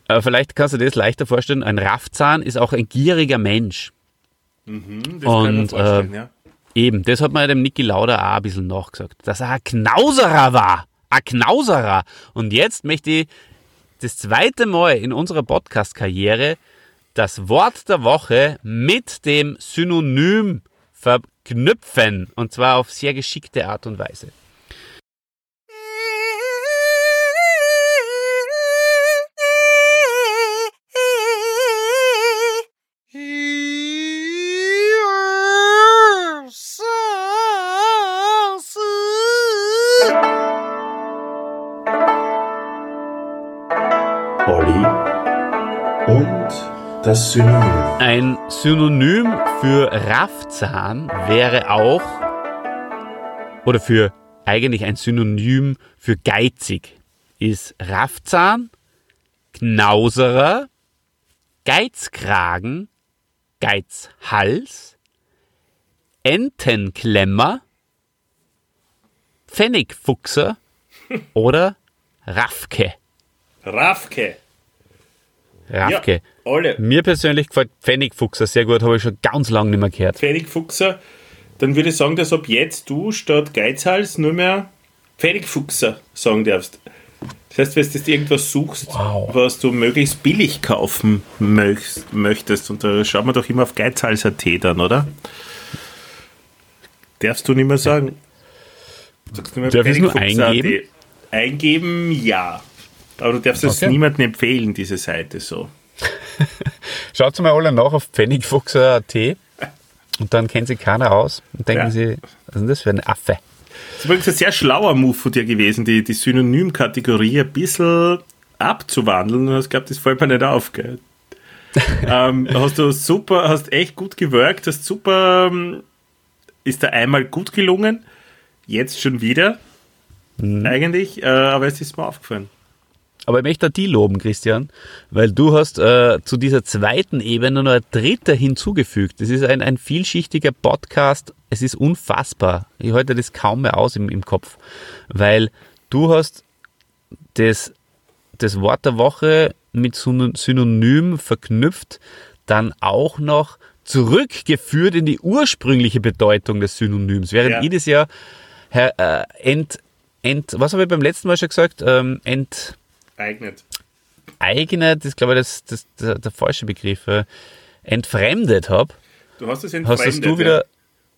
Aber vielleicht kannst du dir das leichter vorstellen. Ein Raffzahn ist auch ein gieriger Mensch. Mhm, Das Und, äh, ja. Eben, das hat man dem Niki Lauda auch ein bisschen nachgesagt, dass er ein Knauserer war. Ein Knauserer. Und jetzt möchte ich das zweite Mal in unserer Podcast-Karriere das Wort der Woche mit dem Synonym verknüpfen. Und zwar auf sehr geschickte Art und Weise. Synonym für Raffzahn wäre auch, oder für eigentlich ein Synonym für geizig, ist Raffzahn, Knauserer, Geizkragen, Geizhals, Entenklemmer, Pfennigfuchser oder Raffke. Rafke. Ja, alle. Mir persönlich gefällt Pfennigfuchser sehr gut, habe ich schon ganz lange nicht mehr gehört. Pfennigfuchser. Dann würde ich sagen, dass ab jetzt du statt Geizhals nur mehr Pfennigfuchser sagen darfst. Das heißt, wenn du jetzt irgendwas suchst, Wow. was du möglichst billig kaufen möcht, möchtest, und da schauen wir doch immer auf Geizhals.at dann, oder? Darfst du nicht mehr sagen. Sagst du nur Darf ich es nur eingeben? Eingeben, ja. Aber du darfst es Okay. niemandem empfehlen, diese Seite so. Schaut mal alle nach auf pfennigfuchser.at und dann kennen sie keiner aus und denken Ja. sie, was ist denn das für ein Affe? Das ist übrigens ein sehr schlauer Move von dir gewesen, die, die Synonymkategorie ein bisschen abzuwandeln. Und ich glaube, das fällt mir nicht auf. Gell? ähm, hast du super, hast echt gut gewirkt, hast super, ähm, ist da einmal gut gelungen, jetzt schon wieder, eigentlich, äh, aber es ist mir aufgefallen. Aber ich möchte die loben, Christian, weil du hast äh, zu dieser zweiten Ebene noch eine dritte hinzugefügt. Das ist ein, ein vielschichtiger Podcast. Es ist unfassbar. Ich halte das kaum mehr aus im, im Kopf, weil du hast das, das Wort der Woche mit Syn- Synonym verknüpft, dann auch noch zurückgeführt in die ursprüngliche Bedeutung des Synonyms. Während Ja. ich das ja her, äh, ent, ent, was habe ich beim letzten Mal schon gesagt? Ähm, ent, Eignet. eignet, ist glaube ich das, das, der, der falsche Begriff, entfremdet habe, Du hast es hast entfremdet. das du wieder,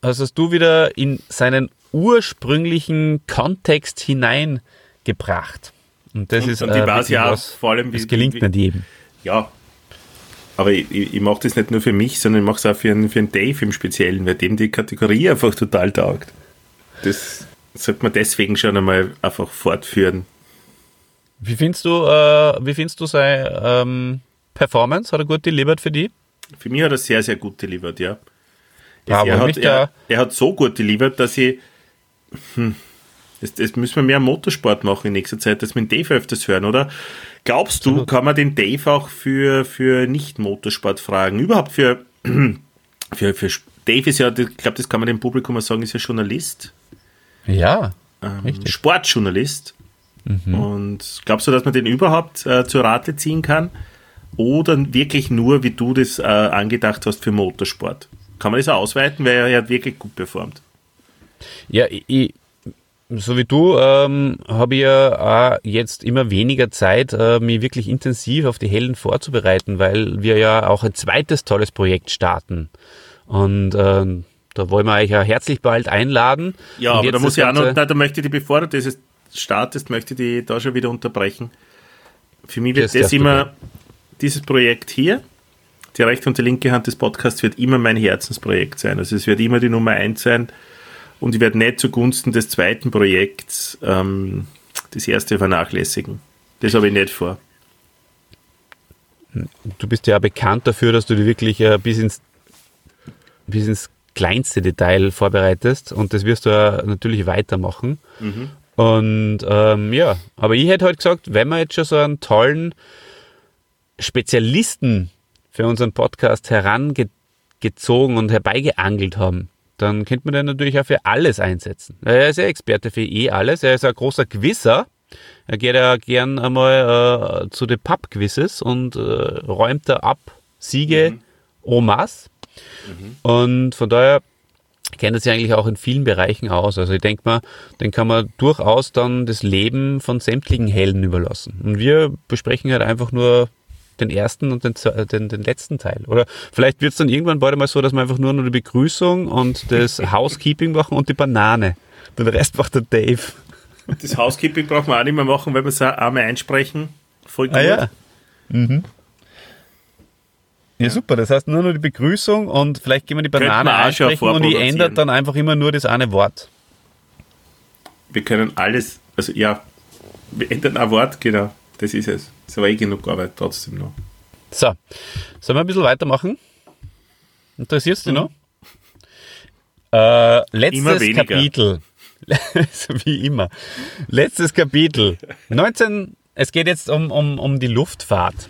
hast das du wieder in seinen ursprünglichen Kontext hineingebracht. Und das Und- ist und ich äh, wirklich ja was, vor allem, wie- das gelingt wie- nicht jedem. Ja. Aber ich, ich, ich mache das nicht nur für mich, sondern ich mache es auch für einen, für einen Dave im Speziellen, weil dem die Kategorie einfach total taugt. Das sollte man deswegen schon einmal einfach fortführen. Wie findest du, äh, wie findest du seine ähm, Performance? Hat er gut delivered für die? Für mich hat er sehr, sehr gut delivered, ja. Ja, aber er, hat, er, er hat so gut delivered, dass ich. Hm, das, das müssen wir mehr Motorsport machen in nächster Zeit, dass wir den Dave öfters hören, oder? Glaubst du, kann man den Dave auch für, für Nicht-Motorsport fragen? Überhaupt für, für, für Dave ist ja, ich glaube, das kann man dem Publikum mal sagen, ist ja Journalist. Ja, ähm, Richtig. Sportjournalist. Und glaubst du, dass man den überhaupt äh, zur Rate ziehen kann? Oder wirklich nur, wie du das äh, angedacht hast, für Motorsport? Kann man das auch ausweiten, weil er hat wirklich gut performt. Ja, ich, so wie du ähm, habe ich ja auch jetzt immer weniger Zeit, äh, mich wirklich intensiv auf die Helden vorzubereiten, weil wir ja auch ein zweites tolles Projekt starten. Und ähm, da wollen wir euch ja herzlich bald einladen. Ja, aber da muss ich auch noch, nein, da möchte ich die, bevor du das jetzt startest, möchte ich die da schon wieder unterbrechen. Für mich wird Das das, immer, dieses Projekt hier, die rechte und die linke Hand des Podcasts wird immer mein Herzensprojekt sein. Also es wird immer die Nummer eins sein und ich werde nicht zugunsten des zweiten Projekts ähm, das erste vernachlässigen. Das habe ich nicht vor. du bist ja bekannt dafür, dass du dich wirklich äh, bis ins bis ins kleinste Detail vorbereitest und das wirst du ja natürlich weitermachen. Und ähm, ja, aber ich hätte halt gesagt, wenn wir jetzt schon so einen tollen Spezialisten für unseren Podcast herangezogen und herbeigeangelt haben, dann könnte man den natürlich auch für alles einsetzen. Er ist ja Experte für eh alles, er ist ein großer Gewisser. Er geht ja gern einmal äh, zu den Pub-Quizzes und äh, räumt da ab Siege en masse. Und von daher kennt sich eigentlich auch in vielen Bereichen aus. Also ich denke mal, den kann man durchaus dann das Leben von sämtlichen Helden überlassen. Und wir besprechen halt einfach nur den ersten und den, den, den letzten Teil. Oder vielleicht wird es dann irgendwann bald mal so, dass wir einfach nur noch die Begrüßung und das Housekeeping machen und die Banane. Den Rest macht der Dave. Das Housekeeping braucht man auch nicht mehr machen, weil wir es auch einmal einsprechen. Voll gut. Ah ja. Mhm. Ja, super. Das heißt nur noch die Begrüßung und vielleicht gehen wir die Banane ansprechen und die ändert dann einfach immer nur das eine Wort. Wir können alles, also ja, wir ändern ein Wort, genau. Das ist es. Ist aber eh genug Arbeit trotzdem noch. So, sollen wir ein bisschen weitermachen? Interessiert es dich noch? Äh, Immer letztes. Kapitel. wie immer. Letztes Kapitel. 19, es geht jetzt um, um, um die Luftfahrt.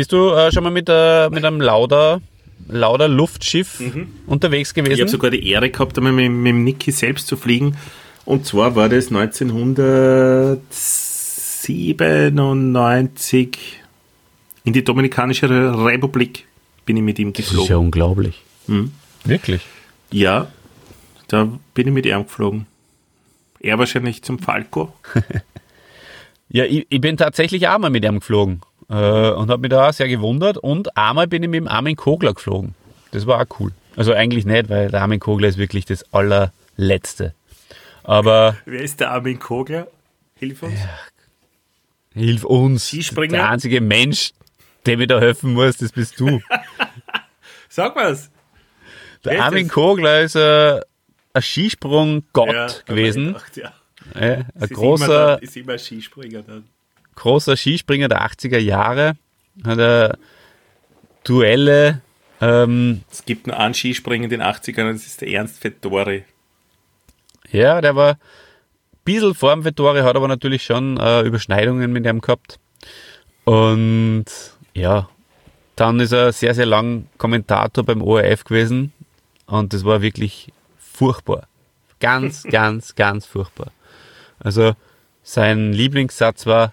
Bist du äh, schon mal mit, äh, mit einem Lauder, Lauder Luftschiff unterwegs gewesen? Mhm. Ich habe sogar die Ehre gehabt, einmal mit, mit dem Niki selbst zu fliegen. Und zwar war das 1997 in die Dominikanische Republik bin ich mit ihm das ist ja geflogen. unglaublich. Mhm. Wirklich? Ja, da bin ich mit ihm geflogen. Er wahrscheinlich zum Falco. Ja, ich, ich bin tatsächlich einmal mit ihm geflogen äh, und habe mich da auch sehr gewundert. Und einmal bin ich mit dem Armin Kogler geflogen. Das war auch cool. Also eigentlich nicht, weil der Armin Kogler ist wirklich das allerletzte. Aber Wer ist der Armin Kogler? Hilf uns. hilf uns. Skispringer? Der einzige Mensch, dem ich da helfen muss, das bist du. Sag mal's. Der Wer ist Armin das? Kogler ist äh, ein Skisprung-Gott Ja, gewesen. gedacht, ja. Äh, ein ist großer, Immer dann, ist immer Skispringer dann. Großer Skispringer der 80er Jahre. Hat er Duelle ähm, Es gibt nur einen Skispringer in den 80ern und das ist der Ernst Vettori. Ja, der war ein bisschen vor dem Vettori, hat aber natürlich schon äh, Überschneidungen mit ihm gehabt. Und ja, dann ist er sehr, sehr lang Kommentator beim ORF gewesen. Und das war wirklich furchtbar. Ganz, ganz, ganz furchtbar. Also sein Lieblingssatz war,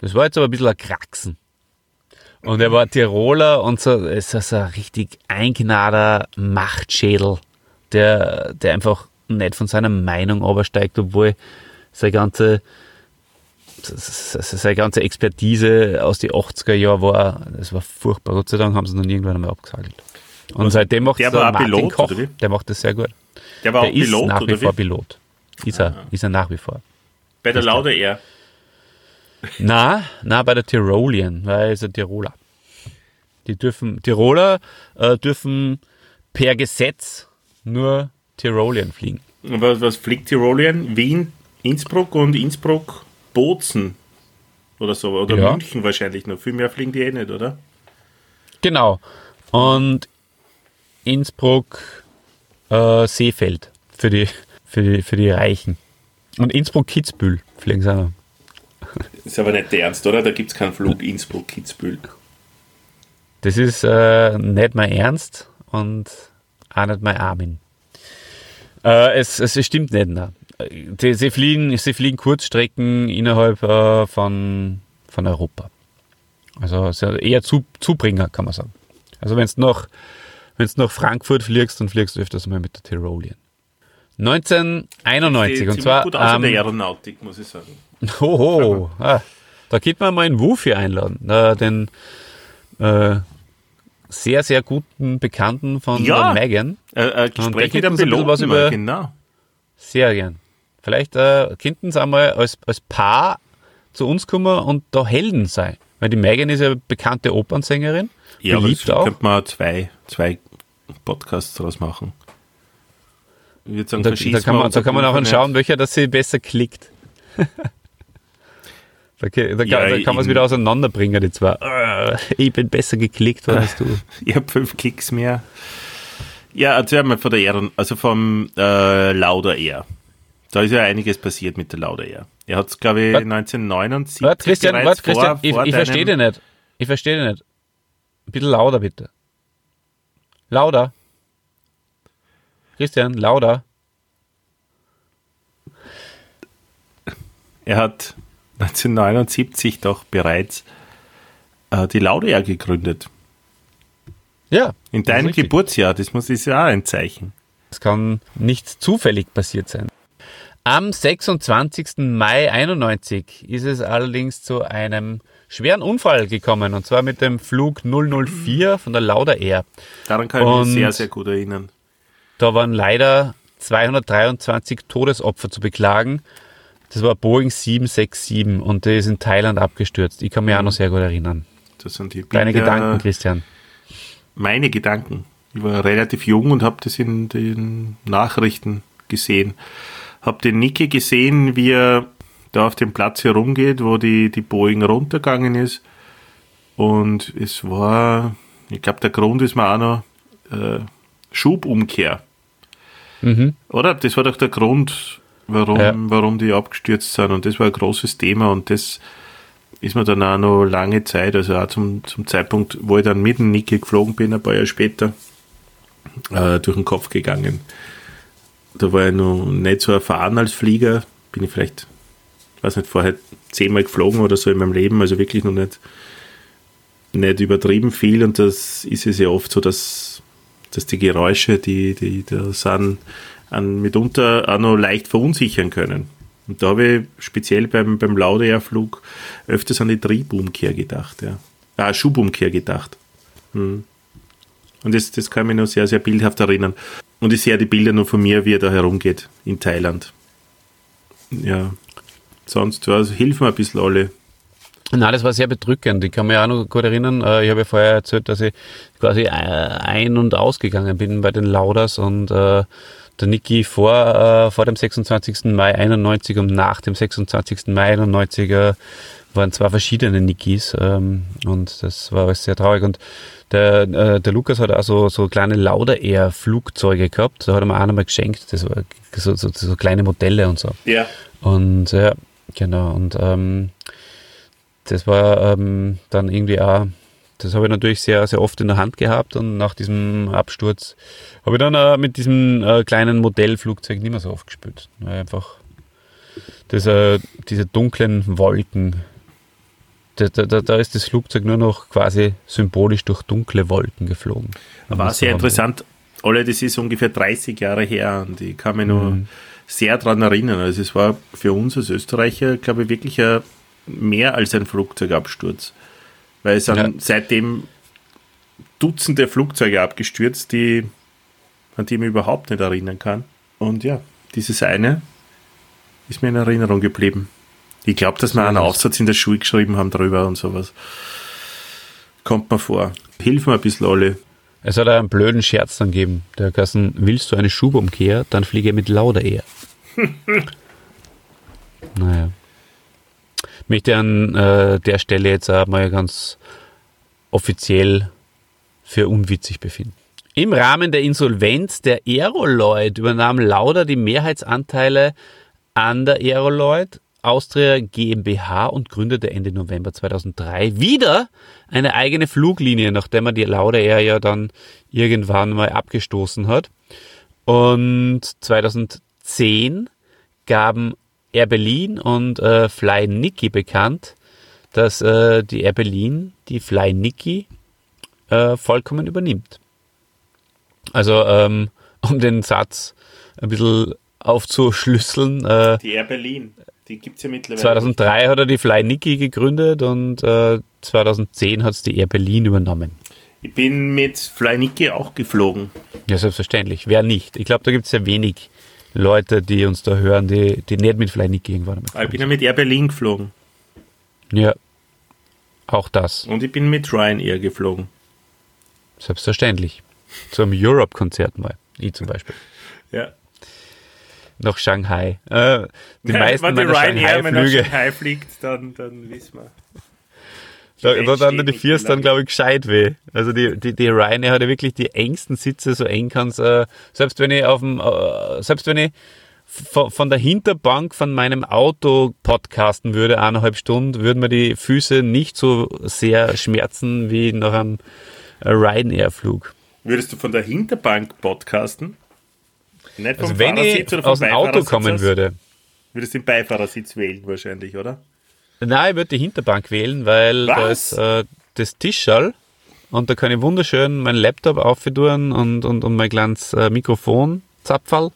das war jetzt aber ein bisschen ein Kraxen. Und er war Tiroler und so, ist so so ein richtig eingnader Machtschädel, der, der einfach nicht von seiner Meinung übersteigt, obwohl seine ganze, seine ganze Expertise aus den 80er Jahren war, das war furchtbar. Gott sei Dank haben sie dann irgendwann einmal abgesagelt. Und seitdem macht der war Martin Pilot, Koch, der macht das sehr gut. Der war Der auch ist Pilot, nach wie vor? Pilot. Ist er, ist er nach wie vor. Bei der Lauda Air. Na, na, bei der Tirolian, weil ist ein Tiroler. Die dürfen, Tiroler äh, dürfen per Gesetz nur Tirolian fliegen. Und Was, was fliegt Tirolien? Wien, Innsbruck und Innsbruck, Bozen. Oder so. Oder Ja. München wahrscheinlich noch. Viel mehr fliegen die eh nicht, oder? Genau. Und Innsbruck äh, Seefeld für die, für, die, für die Reichen. Und Innsbruck-Kitzbühel fliegen sie auch noch. Ist aber nicht der Ernst, oder? Da gibt es keinen Flug Innsbruck-Kitzbühel. Das ist äh, nicht mein Ernst und auch nicht mein Armin. Äh, es, es, stimmt nicht. Nein. Die, sie, fliegen, sie fliegen Kurzstrecken innerhalb äh, von, von Europa. Also eher Zu, Zubringer, kann man sagen. Also wenn du nach, wenn's nach Frankfurt fliegst, dann fliegst du öfters mal mit der Tirolien. 1991 Die und zwar gut aus in der ähm, Aeronautik, muss ich sagen. Hoho, ah, da könnte man mal einen Wufi einladen, äh, den äh, sehr, sehr guten Bekannten von Ja. Megan. Äh, Gespräch mit einem Sie ein bisschen Piloten, was über- genau. Sehr gern. Vielleicht äh, könnten sie einmal als, als Paar zu uns kommen und da Helden sein. Weil die Megan ist ja bekannte Opernsängerin, Ja, aber beliebt das auch. könnte man zwei, zwei Podcasts daraus machen. Ich würde sagen, Da, da, kann man, da kann man auch anschauen, welcher das sie besser klickt. da, kann- da, Ja, kann- da kann man es wieder auseinanderbringen, die zwei. Äh, Ich bin besser geklickt worden als du. Ich habe fünf Klicks mehr. Ja, erzähl mal von der Aeron, also vom äh, Lauda Air. Da ist ja einiges passiert mit der Lauda Air. Er hat es, glaube ich, Was? 1979 Warte, Christian, warte, Christian, vor, ich, vor ich verstehe dich nicht. Ich verstehe dich nicht. Ein bisschen lauter, bitte. Lauter. Christian, lauter. Er hat 1979 doch bereits äh, die Lauda Air gegründet. Ja. In das deinem richtig. Geburtsjahr, das muss ist ja auch ein Zeichen. Das kann nicht zufällig passiert sein. Am 26. Mai 91 ist es allerdings zu einem schweren Unfall gekommen, und zwar mit dem Flug 004 von der Lauda Air. Daran kann ich Und- mich sehr, sehr gut erinnern. Da waren leider 223 Todesopfer zu beklagen. Das war Boeing 767 und der ist in Thailand abgestürzt. Ich kann mich auch noch sehr gut erinnern. Das sind die Deine Bilder- Gedanken, Christian. meine Gedanken. Ich war relativ jung und habe das in den Nachrichten gesehen. Habe den Niki gesehen, wie er da auf dem Platz herumgeht, wo die, die Boeing runtergegangen ist. Und es war, ich glaube, der Grund ist mir auch noch äh, Schubumkehr. Oder? Das war doch der Grund, warum, Ja. warum die abgestürzt sind. Und das war ein großes Thema. Und das ist mir dann auch noch lange Zeit, also auch zum, zum Zeitpunkt, wo ich dann mit dem Niki geflogen bin, ein paar Jahre später, äh, durch den Kopf gegangen. Da war ich noch nicht so erfahren als Flieger, bin ich vielleicht, weiß nicht, vorher zehnmal geflogen oder so in meinem Leben, also wirklich noch nicht, nicht übertrieben viel und das ist es ja oft so, dass, dass die Geräusche, die, die da sind, an mitunter auch noch leicht verunsichern können. Und da habe ich speziell beim, beim Laudair-Flug öfters an die Triebumkehr gedacht, ja. Ah, Schubumkehr gedacht. Hm. Und das, das kann ich mich noch sehr, sehr bildhaft erinnern. Und ich sehe die Bilder nur von mir, wie er da herumgeht in Thailand. Ja. Sonst, also hilf mir ein bisschen alle. Na, das war sehr bedrückend. Ich kann mich auch noch gut erinnern, äh, ich habe ja vorher erzählt, dass ich quasi äh, ein- und ausgegangen bin bei den Lauders und äh, der Niki vor, äh, vor dem 26. Mai 91 und nach dem 26. Mai 91 äh, waren zwei verschiedene Nikis ähm, und das war alles sehr traurig. Und der, äh, der Lukas hat auch so, so kleine Lauda-Air-Flugzeuge gehabt, da hat er mir auch nochmal geschenkt, das war so, so, so kleine Modelle und so. Ja. Und ja, genau. Und ähm, das war ähm, dann irgendwie auch, das habe ich natürlich sehr, sehr oft in der Hand gehabt und nach diesem Absturz habe ich dann äh, mit diesem äh, kleinen Modellflugzeug nicht mehr so oft gespielt. Weil einfach das, äh, diese dunklen Wolken, da, da, da- ist das Flugzeug nur noch quasi symbolisch durch dunkle Wolken geflogen. Das sehr war- interessant. Alle, das ist ungefähr 30 Jahre her und ich kann mich noch sehr daran erinnern. Also es war für uns als Österreicher, glaube ich, wirklich ein, mehr als ein Flugzeugabsturz. Weil es sind Ja. seitdem Dutzende Flugzeuge abgestürzt, die, an die ich mich überhaupt nicht erinnern kann. Und ja, dieses eine ist mir in Erinnerung geblieben. Ich glaube, dass wir einen Aufsatz in der Schule geschrieben haben drüber und sowas. Kommt mir vor. Hilf mir ein bisschen alle. Es hat einen blöden Scherz dann gegeben. Der Kassen, willst du eine Schubumkehr, dann fliege mit Lauda eher. naja. Möchte an äh, der Stelle jetzt auch mal ganz offiziell für unwitzig befinden. Im Rahmen der Insolvenz der Aeroloid übernahm Lauda die Mehrheitsanteile an der Aeroloid Austria GmbH und gründete Ende November 2003 wieder eine eigene Fluglinie, nachdem er die Lauda Air ja dann irgendwann mal abgestoßen hat. Und 2010 gaben Air Berlin und äh, Fly Niki bekannt, dass äh, die Air Berlin die Fly Niki äh, vollkommen übernimmt. Also ähm, um den Satz ein bisschen aufzuschlüsseln. Äh, Die Air Berlin, die gibt es ja mittlerweile. 2003 hat er die Fly Niki gegründet und äh, 2010 hat es die Air Berlin übernommen. Ich bin mit Fly Niki auch geflogen. Ja, selbstverständlich. Wer nicht? Ich glaube, da gibt es sehr wenig Leute, die uns da hören, die, die nicht mit Fly Niki irgendwann einmal Aber Ich bin ja mit Air Berlin geflogen. Ja, auch das. Und ich bin mit Ryanair geflogen. Selbstverständlich. Zum Europe-Konzert mal. Ich zum Beispiel. Ja. Nach Shanghai. Äh, die meisten Wenn meiner Ryanair, wenn Shanghai-Flüge, Shanghai fliegt, dann, dann wissen wir. Da, da steht die mehr dann, glaube ich, gescheit weh. Also die, die, die Ryanair hat ja wirklich die engsten Sitze, so eng kann's, äh, selbst wenn ich auf dem, äh, selbst wenn ich von, von der Hinterbank von meinem Auto podcasten würde, eineinhalb Stunden, würden mir die Füße nicht so sehr schmerzen wie nach einem äh, Ryanair-Flug. Würdest du von der Hinterbank podcasten? Nicht vom Also wenn ich oder vom aus dem Auto kommen würde, Würdest du den Beifahrersitz wählen wahrscheinlich, oder? Nein, ich würde die Hinterbank wählen, weil da Was? ist äh, das Tischschall und da kann ich wunderschön meinen Laptop aufführen und, und, und mein kleines äh, Mikrofon zapferl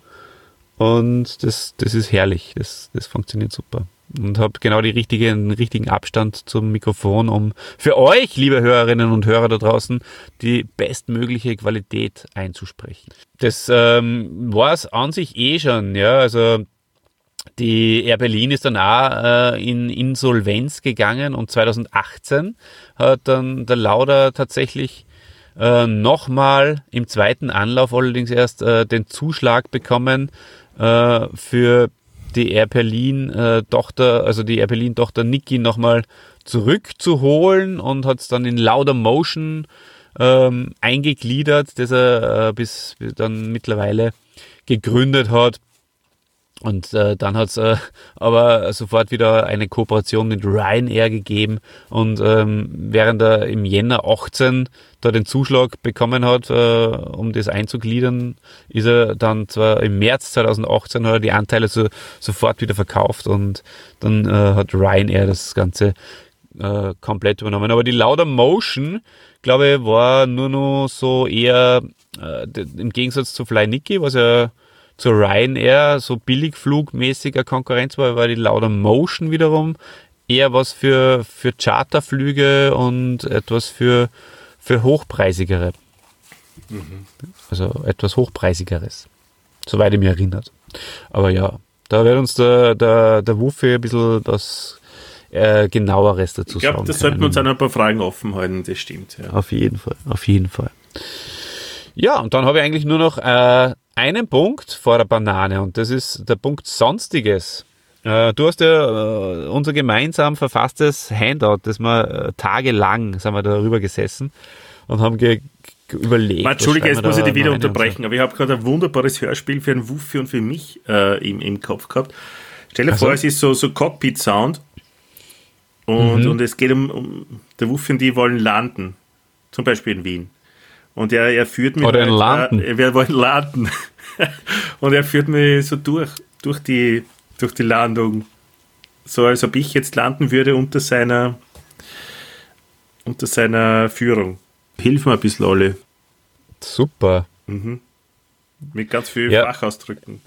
und das, das ist herrlich, das, das funktioniert super. Und habe genau die richtige, den richtigen Abstand zum Mikrofon, um für euch, liebe Hörerinnen und Hörer da draußen, die bestmögliche Qualität einzusprechen. Das ähm, war es an sich eh schon, ja, also die Air Berlin ist dann auch äh, in Insolvenz gegangen und 2018 hat dann der Lauder tatsächlich äh, nochmal im zweiten Anlauf allerdings erst äh, den Zuschlag bekommen äh, für die Air Berlin äh, Tochter, also die Air Berlin Tochter Niki nochmal zurückzuholen und hat es dann in Lauder Motion ähm, eingegliedert, das er äh, bis dann mittlerweile gegründet hat. Und äh, dann hat es äh, aber sofort wieder eine Kooperation mit Ryanair gegeben. Und ähm, während er im Jänner 18 da den Zuschlag bekommen hat, äh, um das einzugliedern, ist er dann zwar im März 2018 hat er die Anteile so, sofort wieder verkauft und dann äh, hat Ryanair das Ganze äh, komplett übernommen. Aber die Lauder Motion, glaube ich, war nur noch so eher äh, im Gegensatz zu Fly Niki, was ja zu Ryanair so billigflugmäßiger Konkurrenz war, war die Lauder Motion wiederum eher was für, für Charterflüge und etwas für, für hochpreisigere. Also etwas hochpreisigeres. Soweit ich mich erinnert. Aber ja, da wird uns der, der, der Wuffe ein bisschen was äh, genaueres dazu Ich glaube, sagen das sollten wir uns noch ein paar Fragen offen halten, das stimmt. Ja. Auf jeden Fall, auf jeden Fall. Ja, und dann habe ich eigentlich nur noch äh, einen Punkt vor der Banane und das ist der Punkt Sonstiges. Äh, du hast ja äh, unser gemeinsam verfasstes Handout, das wir äh, tagelang sind wir darüber gesessen und haben ge überlegt. Man, Entschuldige, jetzt muss ich dich wieder und so. unterbrechen, aber ich habe gerade ein wunderbares Hörspiel für einen Wuffi und für mich äh, im, im Kopf gehabt. Stell dir Ach so. vor, es ist so, so Cockpit-Sound und, Mhm. und es geht um, um der Wuffi und die wollen landen, zum Beispiel in Wien. Und er, er führt mich Oder in halt, Landen. Äh, wir wollen landen. und er führt mich so durch, durch die, durch die Landung. So als ob ich jetzt landen würde unter seiner, unter seiner Führung. Hilf mir ein bisschen, Olli. Super. Mit ganz viel Ja. Fachausdrücken.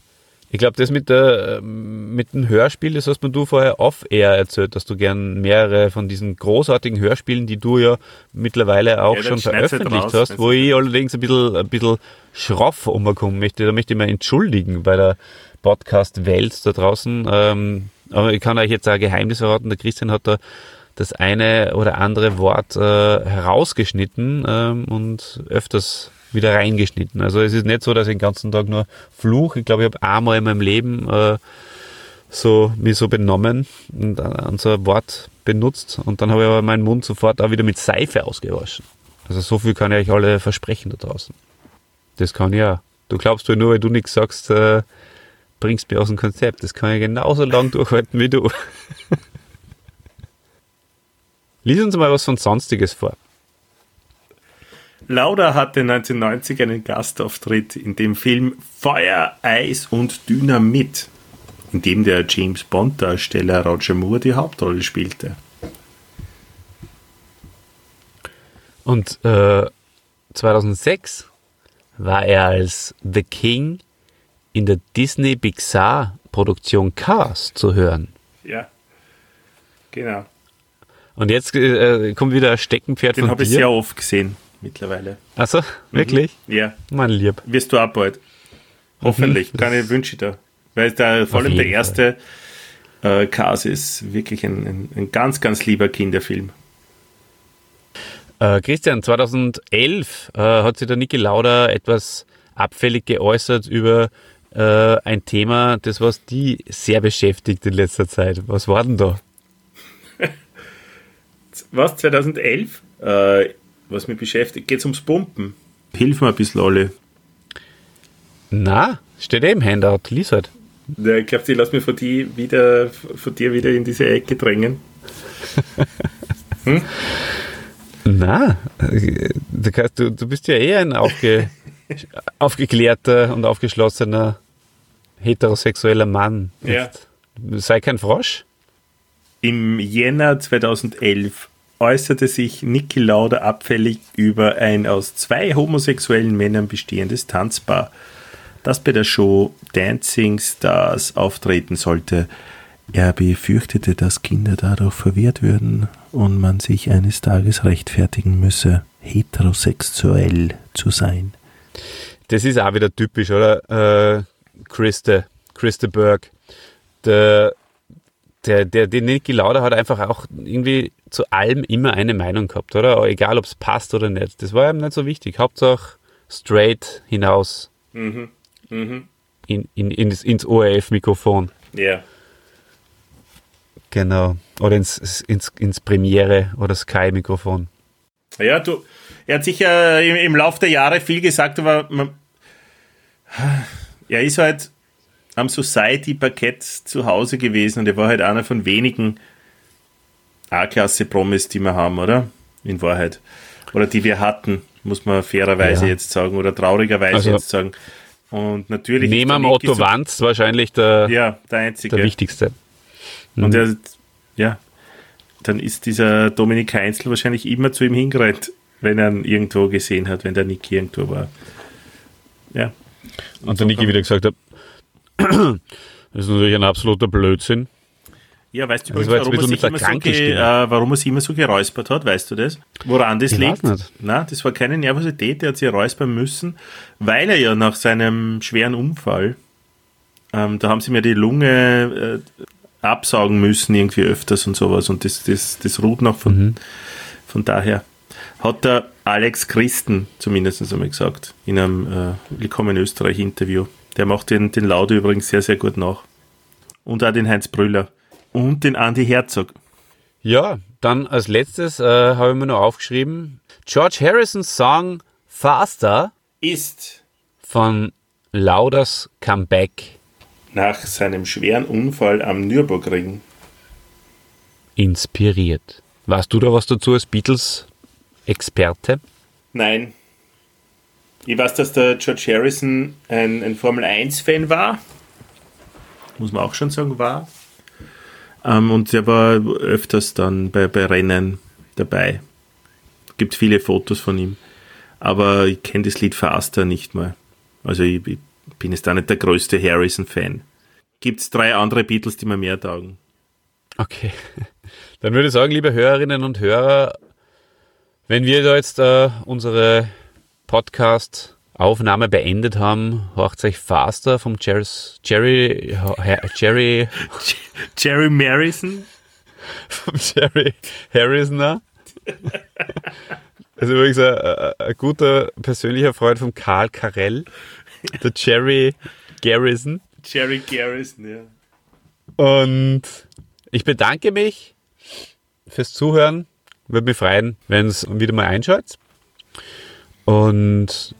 Ich glaube, das mit, der, ähm, mit dem Hörspiel, das hast mir du vorher off-air erzählt, dass du gern mehrere von diesen großartigen Hörspielen, die du ja mittlerweile auch Ja, schon halt veröffentlicht raus, hast, wo ich allerdings ein bisschen, ein bisschen schroff umkommen möchte. Da möchte ich mich entschuldigen bei der Podcast-Welt da draußen. Ähm, aber ich kann euch jetzt ein Geheimnis verraten, der Christian hat da das eine oder andere Wort äh, herausgeschnitten ähm, und öfters wieder reingeschnitten. Also es ist nicht so, dass ich den ganzen Tag nur fluch. Ich glaube, ich habe einmal in meinem Leben äh, so mich so benommen und an so ein Wort benutzt und dann habe ich aber meinen Mund sofort auch wieder mit Seife ausgewaschen. Also so viel kann ich euch alle versprechen da draußen. Das kann ja. Du glaubst du nur, weil du nichts sagst, äh, bringst mich aus dem Konzept. Das kann ich genauso lang durchhalten wie du. Lies uns mal was von Sonstiges vor. Lauda hatte 1990 einen Gastauftritt in dem Film Feuer, Eis und Dynamit, in dem der James Bond-Darsteller Roger Moore die Hauptrolle spielte. Und äh, 2006 war er als The King in der Disney Pixar Produktion Cars zu hören. Ja, genau. Und jetzt äh, kommt wieder ein Steckenpferd Den von habe ich dir. sehr oft gesehen mittlerweile. Achso, wirklich? Ja, Mein Lieb. wirst du auch bald. Hoffentlich. Keine Wünsche da. Weil da vor allem der erste äh, Cars ist wirklich ein, ein, ein ganz, ganz lieber Kinderfilm. Äh, Christian, 2011 äh, hat sich der Niki Lauda etwas abfällig geäußert über äh, ein Thema, das was die sehr beschäftigt in letzter Zeit. Was war denn da? Was, 2011? Äh, was mich beschäftigt, geht es ums Pumpen. Hilf mir ein bisschen alle. Na, steht eh im Handout, lies halt. Ja, ich glaube, ich lasse mich von, die wieder, von dir wieder in diese Ecke drängen. Na, äh, du, kannst- du, du bist ja eh ein aufge, aufgeklärter und aufgeschlossener heterosexueller Mann. Ja. Sei kein Frosch. Im Jänner 2011 äußerte sich Niki Lauda abfällig über ein aus zwei homosexuellen Männern bestehendes Tanzpaar, das bei der Show Dancing Stars auftreten sollte. Er befürchtete, dass Kinder dadurch verwirrt würden und man sich eines Tages rechtfertigen müsse, heterosexuell zu sein. Das ist auch wieder typisch, oder? Äh, Christe, Christe Berg. Der, der, der, der Niki Lauda hat einfach auch irgendwie zu allem immer eine Meinung gehabt, oder? Egal, ob es passt oder nicht. Das war ihm nicht so wichtig. Hauptsache straight hinaus Mhm. Mhm. in, in, ins, ins ORF-Mikrofon. Ja. Genau. Oder ins, ins, ins Premiere oder Sky-Mikrofon. Ja, du, er hat sicher im, im Laufe der Jahre viel gesagt, aber man, er ist halt am Society-Parkett zu Hause gewesen und er war halt einer von wenigen A-Klasse-Promis, die wir haben, oder? In Wahrheit. Oder die wir hatten, muss man fairerweise Ja. jetzt sagen, oder traurigerweise Also, jetzt sagen. Und natürlich. Neben am Otto so- Wanz wahrscheinlich der, Ja, der einzige. der wichtigste. Und er, ja, dann ist dieser Dominik Heinzel wahrscheinlich immer zu ihm hingerannt, wenn er ihn irgendwo gesehen hat, wenn der Niki irgendwo war. Ja. Und der Niki wieder gesagt hat, das ist natürlich ein absoluter Blödsinn. Ja, weißt du übrigens, warum er, sich der immer so ge, äh, warum er sich immer so geräuspert hat, weißt du das? Woran das Ich liegt? Na, das war keine Nervosität, er hat sich räuspern müssen, weil er ja nach seinem schweren Unfall, ähm, da haben sie mir die Lunge äh, absaugen müssen, irgendwie öfters und sowas, und das, das, das ruht noch von, Mhm. von daher. Hat der Alex Christen zumindest einmal gesagt, in einem äh, Willkommen in Österreich Interview. Der macht den, den Laude übrigens sehr, sehr gut nach. Und auch den Heinz Brüller. Und den Andy Herzog. Ja, dann als letztes äh, habe ich mir noch aufgeschrieben, George Harrisons Song Faster Ist von Laudas Comeback nach seinem schweren Unfall am Nürburgring. inspiriert. Weißt du da was dazu als Beatles-Experte? Nein. Ich weiß, dass der George Harrison ein, ein Formel-1-Fan war. Muss man auch schon sagen, war. Ähm, und er war öfters dann bei, bei Rennen dabei. Gibt viele Fotos von ihm. Aber ich kenne das Lied Faster nicht mal. Also ich, ich bin jetzt da nicht der größte Harrison-Fan. Gibt es drei andere Beatles, die mir mehr taugen. Okay. Dann würde ich sagen, liebe Hörerinnen und Hörer, wenn wir da jetzt äh, unsere Podcast-Aufnahme beendet haben, horcht euch Faster vom Jerry's, Jerry, Jerry, Jerry Marison? vom Jerry Harrisoner. Also übrigens ein, ein, guter persönlicher Freund von Karl Karell, der Jerry Garrison. Jerry Garrison, ja. Und ich bedanke mich fürs Zuhören. Würde mich freuen, wenn es wieder mal einschaut. Und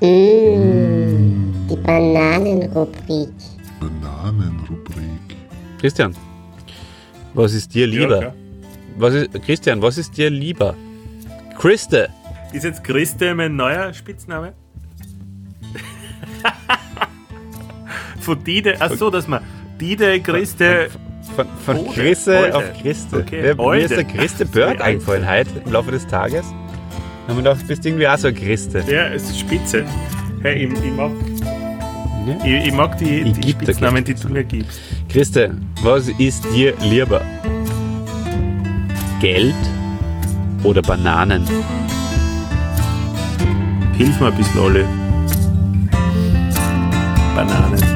Mmh, die Bananenrubrik. Bananenrubrik. Christian, was ist dir lieber? klar. was ist, Christian, was ist dir lieber? Christe. Ist jetzt Christe mein neuer Spitzname? Von Dide, ach so, dass man Dide, Christe, Von, von Ode, Christe Ode. auf Christe. Okay, mir ist der Christe Berg eingefallen heute im Laufe des Tages. Da haben wir gedacht, du bist irgendwie auch so ein Christe. ja, es ist spitze. Hey, ich, ich mag, ich, ich mag die, Ich die Spitznamen, die du mir gibst. Christe, was ist dir lieber? Geld oder Bananen? Hilf mir ein bisschen, alle. Bananen.